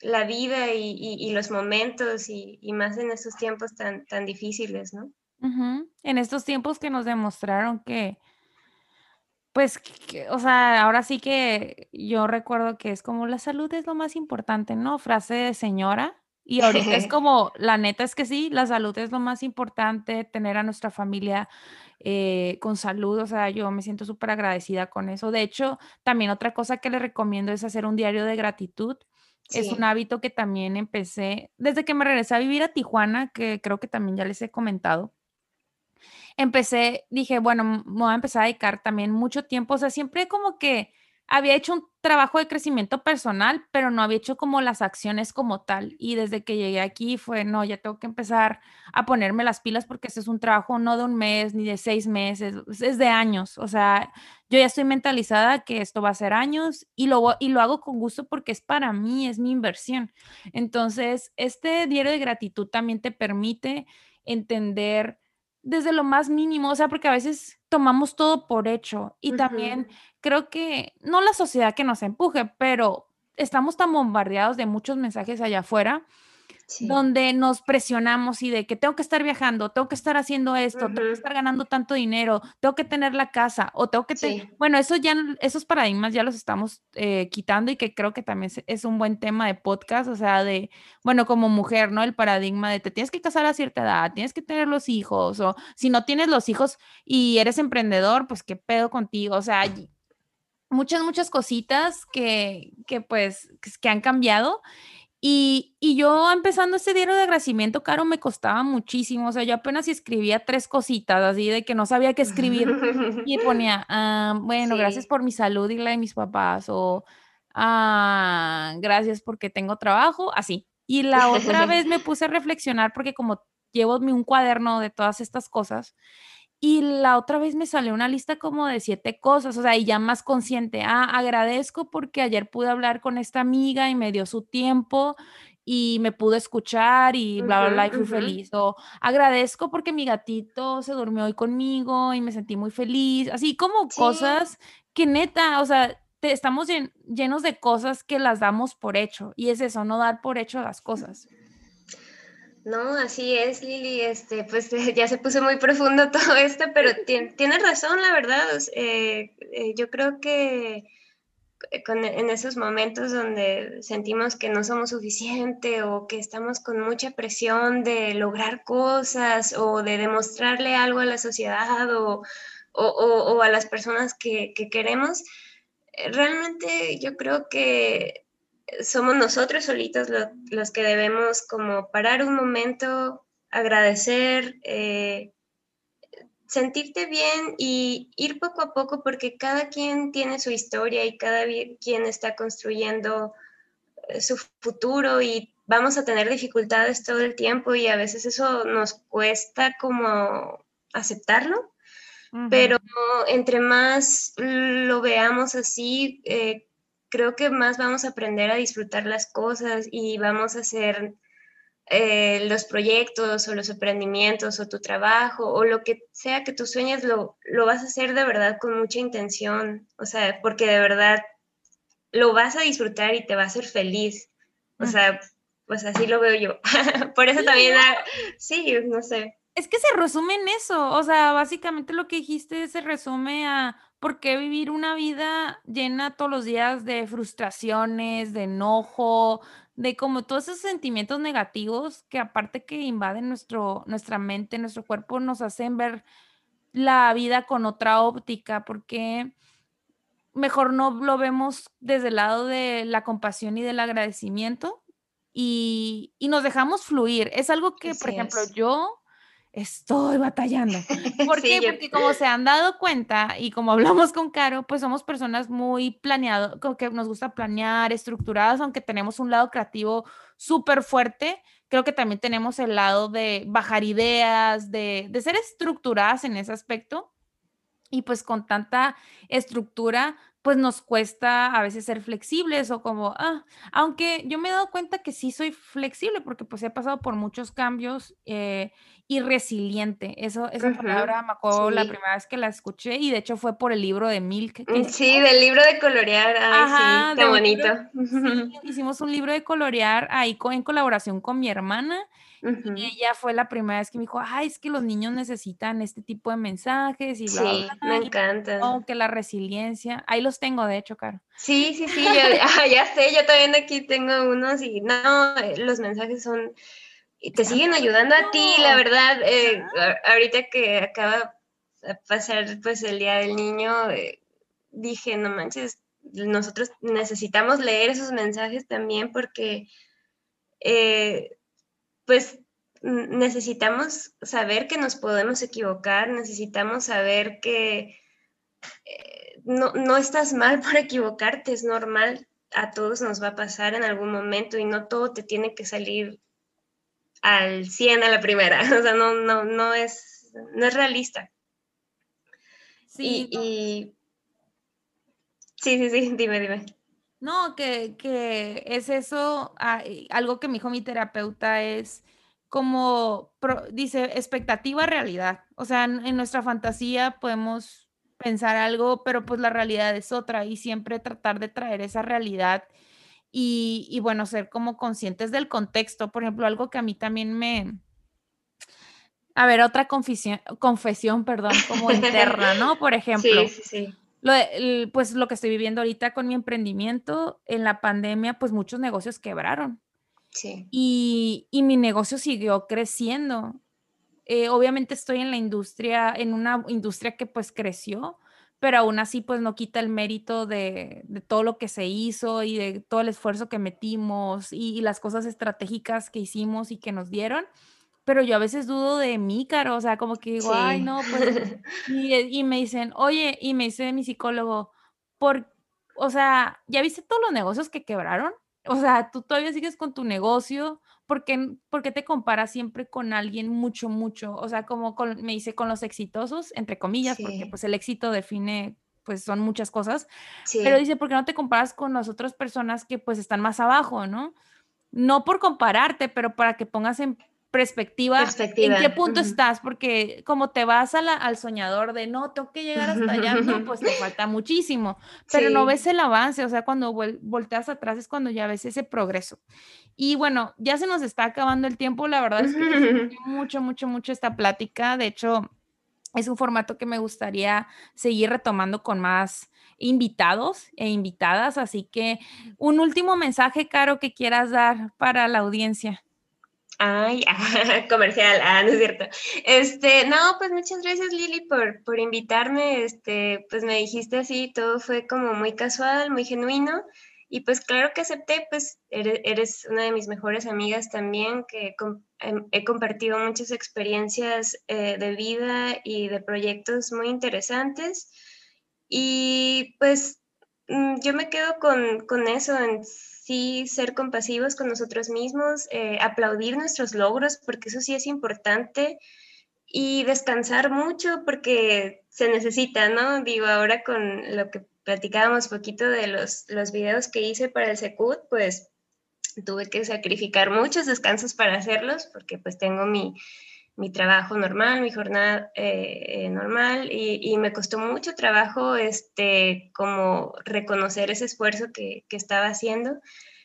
la vida y, los momentos y, más en estos tiempos tan, tan difíciles, ¿no? En estos tiempos que nos demostraron que, pues, o sea, ahora sí que yo recuerdo que es como la salud es lo más importante, ¿no? Frase de señora. Y ahorita es como, la neta es que sí, la salud es lo más importante, tener a nuestra familia eh, con salud, o sea, yo me siento súper agradecida con eso. De hecho, también otra cosa que le recomiendo es hacer un diario de gratitud. Es un hábito que también empecé desde que me regresé a vivir a Tijuana, que creo que también ya les he comentado empecé, dije, bueno, me voy a empezar a dedicar también mucho tiempo, o sea, siempre como que había hecho un trabajo de crecimiento personal, pero no había hecho como las acciones como tal. Y desde que llegué aquí fue, no, ya tengo que empezar a ponerme las pilas porque este es un trabajo no de un mes ni de seis meses, es de años. O sea, yo ya estoy mentalizada que esto va a ser años y lo, y lo hago con gusto porque es para mí, es mi inversión. Entonces, este diario de gratitud también te permite entender desde lo más mínimo, o sea, porque a veces tomamos todo por hecho y también creo que no la sociedad que nos empuje, pero estamos tan bombardeados de muchos mensajes allá afuera donde nos presionamos y de que tengo que estar viajando, tengo que estar haciendo esto, tengo que estar ganando tanto dinero, tengo que tener la casa o tengo que... Bueno, eso ya, esos paradigmas ya los estamos eh, quitando y que creo que también es un buen tema de podcast, o sea, de, bueno, como mujer, ¿no? El paradigma de te tienes que casar a cierta edad, tienes que tener los hijos o si no tienes los hijos y eres emprendedor, pues qué pedo contigo, o sea, muchas, muchas cositas que, que pues, que han cambiado y, yo empezando ese diario de agradecimiento, Caro, me costaba muchísimo. O sea, yo apenas escribía tres cositas así de que no sabía qué escribir. y ponía, ah, bueno, gracias por mi salud y la de mis papás. O ah, gracias porque tengo trabajo, así. Y la otra vez me puse a reflexionar porque como llevo un cuaderno de todas estas cosas, y la otra vez me salió una lista como de siete cosas, o sea, y ya más consciente, ah, agradezco porque ayer pude hablar con esta amiga y me dio su tiempo y me pudo escuchar y bla, bla, bla, y fui feliz. O agradezco porque mi gatito se durmió hoy conmigo y me sentí muy feliz. Así como cosas que neta, o sea, te, estamos llenos de cosas que las damos por hecho. Y es eso, no dar por hecho las cosas. No, así es, Lili. Este, pues ya se puso muy profundo todo esto, pero tienes razón, la verdad. Eh, eh, yo creo que en esos momentos donde sentimos que no somos suficiente o que estamos con mucha presión de lograr cosas o de demostrarle algo a la sociedad o, a las personas que, queremos, eh, realmente yo creo que somos nosotros solitos los que debemos como parar un momento, agradecer, eh, sentirte bien y ir poco a poco porque cada quien tiene su historia y cada quien está construyendo eh, su futuro y vamos a tener dificultades todo el tiempo y a veces eso nos cuesta como aceptarlo, pero entre más lo veamos así, eh, creo que más vamos a aprender a disfrutar las cosas y vamos a ser eh, los proyectos o los emprendimientos o tu trabajo o lo que sea que tú sueñes, lo, lo vas a hacer de verdad con mucha intención, o sea, porque de verdad lo vas a disfrutar y te va a hacer feliz. O sea, pues así lo veo yo. Por eso también, sí, no sé. Es que se resume en eso, o sea, básicamente lo que dijiste se resume a por qué vivir una vida llena todos los días de frustraciones, de enojo, de como todos esos sentimientos negativos que aparte que invaden nuestro, nuestra mente, nuestro cuerpo, nos hacen ver la vida con otra óptica, porque mejor no lo vemos desde el lado de la compasión y del agradecimiento y, nos dejamos fluir. Es algo que, por ejemplo, yo estoy batallando. ¿Por qué? Porque como se han dado cuenta y como hablamos con Caro, pues somos personas muy planeadas, que nos gusta planear, estructuradas, aunque tenemos un lado creativo súper fuerte, creo que también tenemos el lado de bajar ideas, de, de ser estructuradas en ese aspecto. Y pues con tanta estructura, pues nos cuesta a veces ser flexibles o como, ah, aunque yo me he dado cuenta que sí soy flexible porque pues he pasado por muchos cambios eh, y resiliente. Eso, esa palabra me acuerdo la primera vez que la escuché y de hecho fue por el libro de Milk. Mm, sí, del libro de colorear. Ay, sí, qué bonito. hicimos un libro de colorear ahí en colaboración con mi hermana y ella fue la primera vez que me dijo, ay, es que los niños necesitan este tipo de mensajes y bla, Sí, me encanta. Oh, que la resiliencia. Ahí los tengo, de hecho, Caro. Sí, sí, sí, ah, ya sé, yo también aquí tengo unos y no, eh, los mensajes son, te siguen ayudando a ti, la verdad. Eh, ahorita que acaba de pasar pues el Día del Niño, eh, dije, no manches, nosotros necesitamos leer esos mensajes también porque pues necesitamos saber que nos podemos equivocar, necesitamos saber que eh, no, estás mal por equivocarte, es normal, a todos nos va a pasar en algún momento y no todo te tiene que salir al 100 a la primera, o sea, no, no, no, es, no es realista. Sí. Y, Sí, sí, sí, dime, dime. No, que, es eso, algo que me dijo mi terapeuta es como, dice, expectativa, realidad. O sea, en, nuestra fantasía podemos pensar algo, pero pues la realidad es otra y siempre tratar de traer esa realidad y, y bueno, ser como conscientes del contexto. Por ejemplo, algo que a mí también me, a ver, otra confesión, confesión, perdón, como interna, ¿no? Por ejemplo, sí, sí, sí. Lo pues lo que estoy viviendo ahorita con mi emprendimiento, en la pandemia, pues muchos negocios quebraron. Sí. Y, mi negocio siguió creciendo. Eh, obviamente estoy en la industria, en una industria que pues creció, pero aún así pues no quita el mérito de, todo lo que se hizo y de todo el esfuerzo que metimos y las cosas estratégicas que hicimos y que nos dieron pero yo a veces dudo de mí, Caro, o sea, como que digo, ay, no, pues, y, me dicen, oye, y me dice mi psicólogo, por, o sea, ¿ya viste todos los negocios que quebraron? O sea, tú todavía sigues con tu negocio, ¿por qué, te comparas siempre con alguien mucho, mucho? O sea, como me dice, con los exitosos, entre comillas, porque pues el éxito define, pues son muchas cosas, pero dice, ¿por qué no te comparas con las otras personas que pues están más abajo, ¿no? No por compararte, pero para que pongas en perspectiva, en qué punto estás, porque como te vas al soñador de no, tengo que llegar hasta allá, no, pues te falta muchísimo, pero no ves el avance, o sea, cuando volteas atrás es cuando ya ves ese progreso. Y bueno, ya se nos está acabando el tiempo, la verdad es que mucho, mucho, mucho esta plática, de hecho, es un formato que me gustaría seguir retomando con más invitados e invitadas. Así que un último mensaje, Caro, que quieras dar para la audiencia. Ay, comercial, ah, no es cierto. Este, no, pues muchas gracias Lili por, por invitarme. Este, pues me dijiste así, todo fue como muy casual, muy genuino. Y pues claro que acepté, pues eres, una de mis mejores amigas también, que em, he compartido muchas experiencias eh, de vida y de proyectos muy interesantes. Y pues mm, yo me quedo con, con eso, en sí ser compasivos con nosotros mismos, eh, aplaudir nuestros logros, porque eso sí es importante, y descansar mucho porque se necesita, ¿no? Digo, ahora con lo que platicábamos poquito de los, los videos que hice para el Secut, pues tuve que sacrificar muchos descansos para hacerlos, porque pues tengo mi, mi trabajo normal, mi jornada eh, eh, normal y, me costó mucho trabajo este, como reconocer ese esfuerzo que, que, estaba haciendo,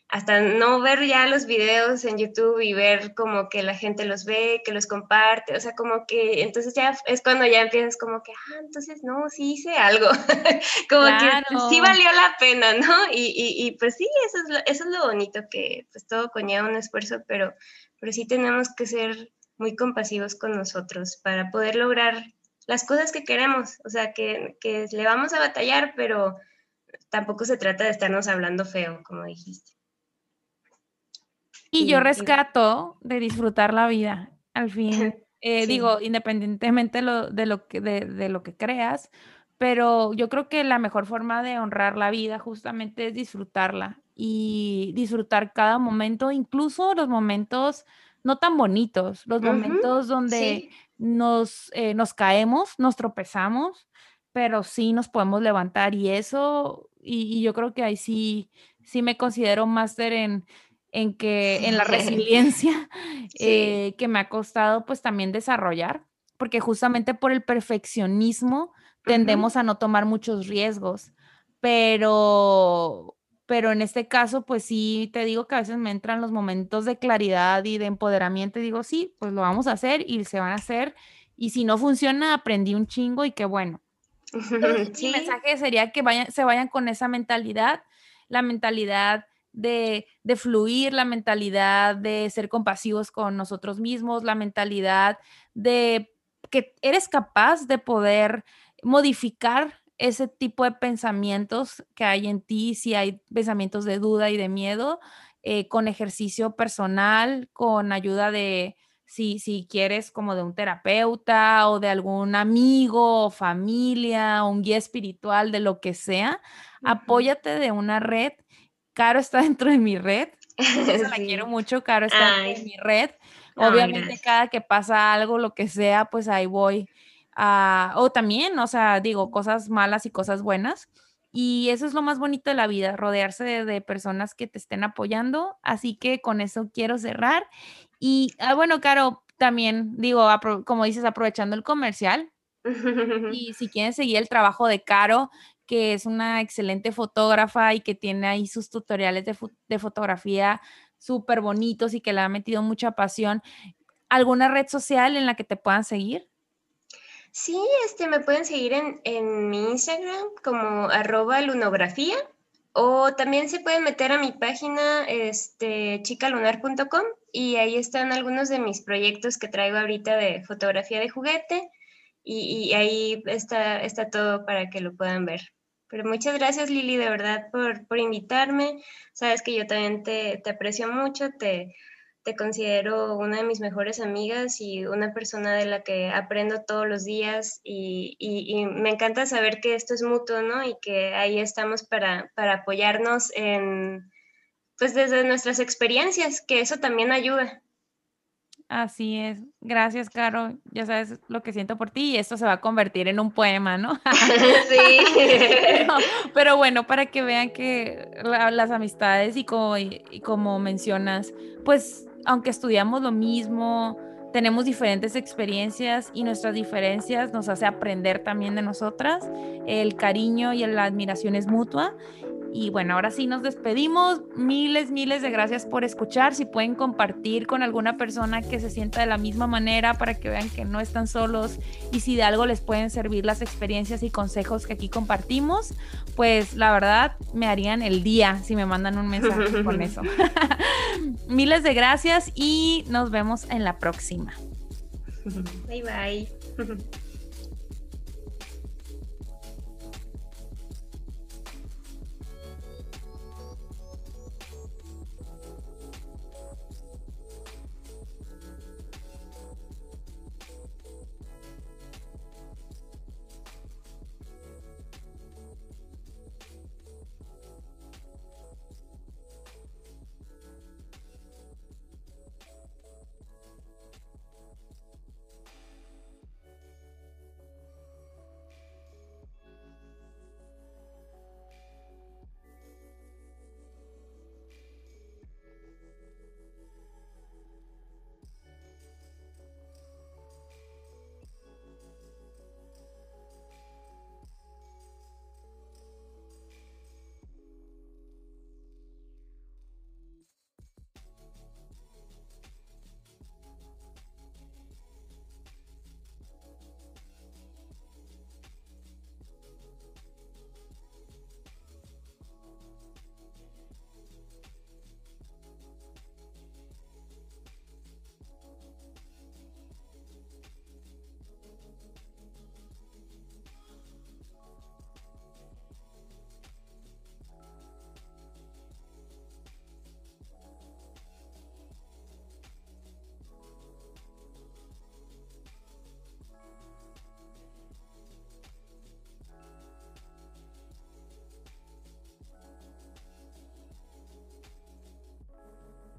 hasta no ver ya los videos en YouTube y ver como que la gente los ve, que los comparte, o sea, como que entonces ya es cuando ya empiezas como que, ah, entonces no, sí hice algo, como que sí valió la pena, ¿no? Y, y, y pues sí, eso es, lo, eso es lo bonito, que pues todo conlleva un esfuerzo, pero, pero sí tenemos que ser muy compasivos con nosotros para poder lograr las cosas que queremos. O sea, que, le vamos a batallar, pero tampoco se trata de estarnos hablando feo, como dijiste. Y yo rescato de disfrutar la vida, al fin. Eh, digo, independientemente de, lo que, de, lo que creas, pero yo creo que la mejor forma de honrar la vida justamente es disfrutarla y disfrutar cada momento, incluso los momentos no tan bonitos, los momentos donde nos, eh, nos caemos, nos tropezamos, pero sí nos podemos levantar y eso, y, yo creo que ahí sí, sí me considero máster en, en que en la resiliencia eh, que me ha costado pues también desarrollar, porque justamente por el perfeccionismo tendemos a no tomar muchos riesgos, pero pero en este caso, pues sí, te digo que a veces me entran los momentos de claridad y de empoderamiento y digo, sí, pues lo vamos a hacer y se van a hacer. Y si no funciona, aprendí un chingo y qué bueno. Mi mensaje sería que vayan, se vayan con esa mentalidad, la mentalidad de, de fluir, la mentalidad de ser compasivos con nosotros mismos, la mentalidad de que eres capaz de poder modificar ese tipo de pensamientos que hay en ti, si hay pensamientos de duda y de miedo, eh, con ejercicio personal, con ayuda de, si, si quieres, como de un terapeuta o de algún amigo o familia o un guía espiritual, de lo que sea, apóyate de una red. Caro está dentro de mi red. la quiero mucho, Caro está dentro de mi red. Obviamente cada que pasa algo, lo que sea, pues ahí voy Ah, o también, o sea, digo, cosas malas y cosas buenas. Y eso es lo más bonito de la vida, rodearse de, personas que te estén apoyando. Así que con eso quiero cerrar. Y ah, bueno, Caro, también digo, como dices, aprovechando el comercial. y si quieren seguir el trabajo de Caro, que es una excelente fotógrafa y que tiene ahí sus tutoriales de, de fotografía súper bonitos y que le ha metido mucha pasión, ¿alguna red social en la que te puedan seguir? Sí, este, me pueden seguir en, mi Instagram como arroba lunografía o también se pueden meter a mi página este, chicalunar.com y ahí están algunos de mis proyectos que traigo ahorita de fotografía de juguete y, ahí está, está todo para que lo puedan ver. Pero muchas gracias Lili, de verdad, por, por invitarme. Sabes que yo también te, te aprecio mucho, te, te considero una de mis mejores amigas y una persona de la que aprendo todos los días y, me encanta saber que esto es mutuo, ¿no? Y que ahí estamos para, para apoyarnos en, pues desde nuestras experiencias, que eso también ayuda. Así es. Gracias, Caro. Ya sabes lo que siento por ti y esto se va a convertir en un poema, ¿no? sí. pero, bueno, para que vean que las amistades y como, y como mencionas, pues aunque estudiamos lo mismo, tenemos diferentes experiencias y nuestras diferencias nos hace aprender también de nosotras. El cariño y la admiración es mutua Y bueno, ahora sí nos despedimos. Miles, miles de gracias por escuchar. Si pueden compartir con alguna persona que se sienta de la misma manera para que vean que no están solos y si de algo les pueden servir las experiencias y consejos que aquí compartimos, pues la verdad me harían el día si me mandan un mensaje con eso. miles de gracias y nos vemos en la próxima. Bye bye.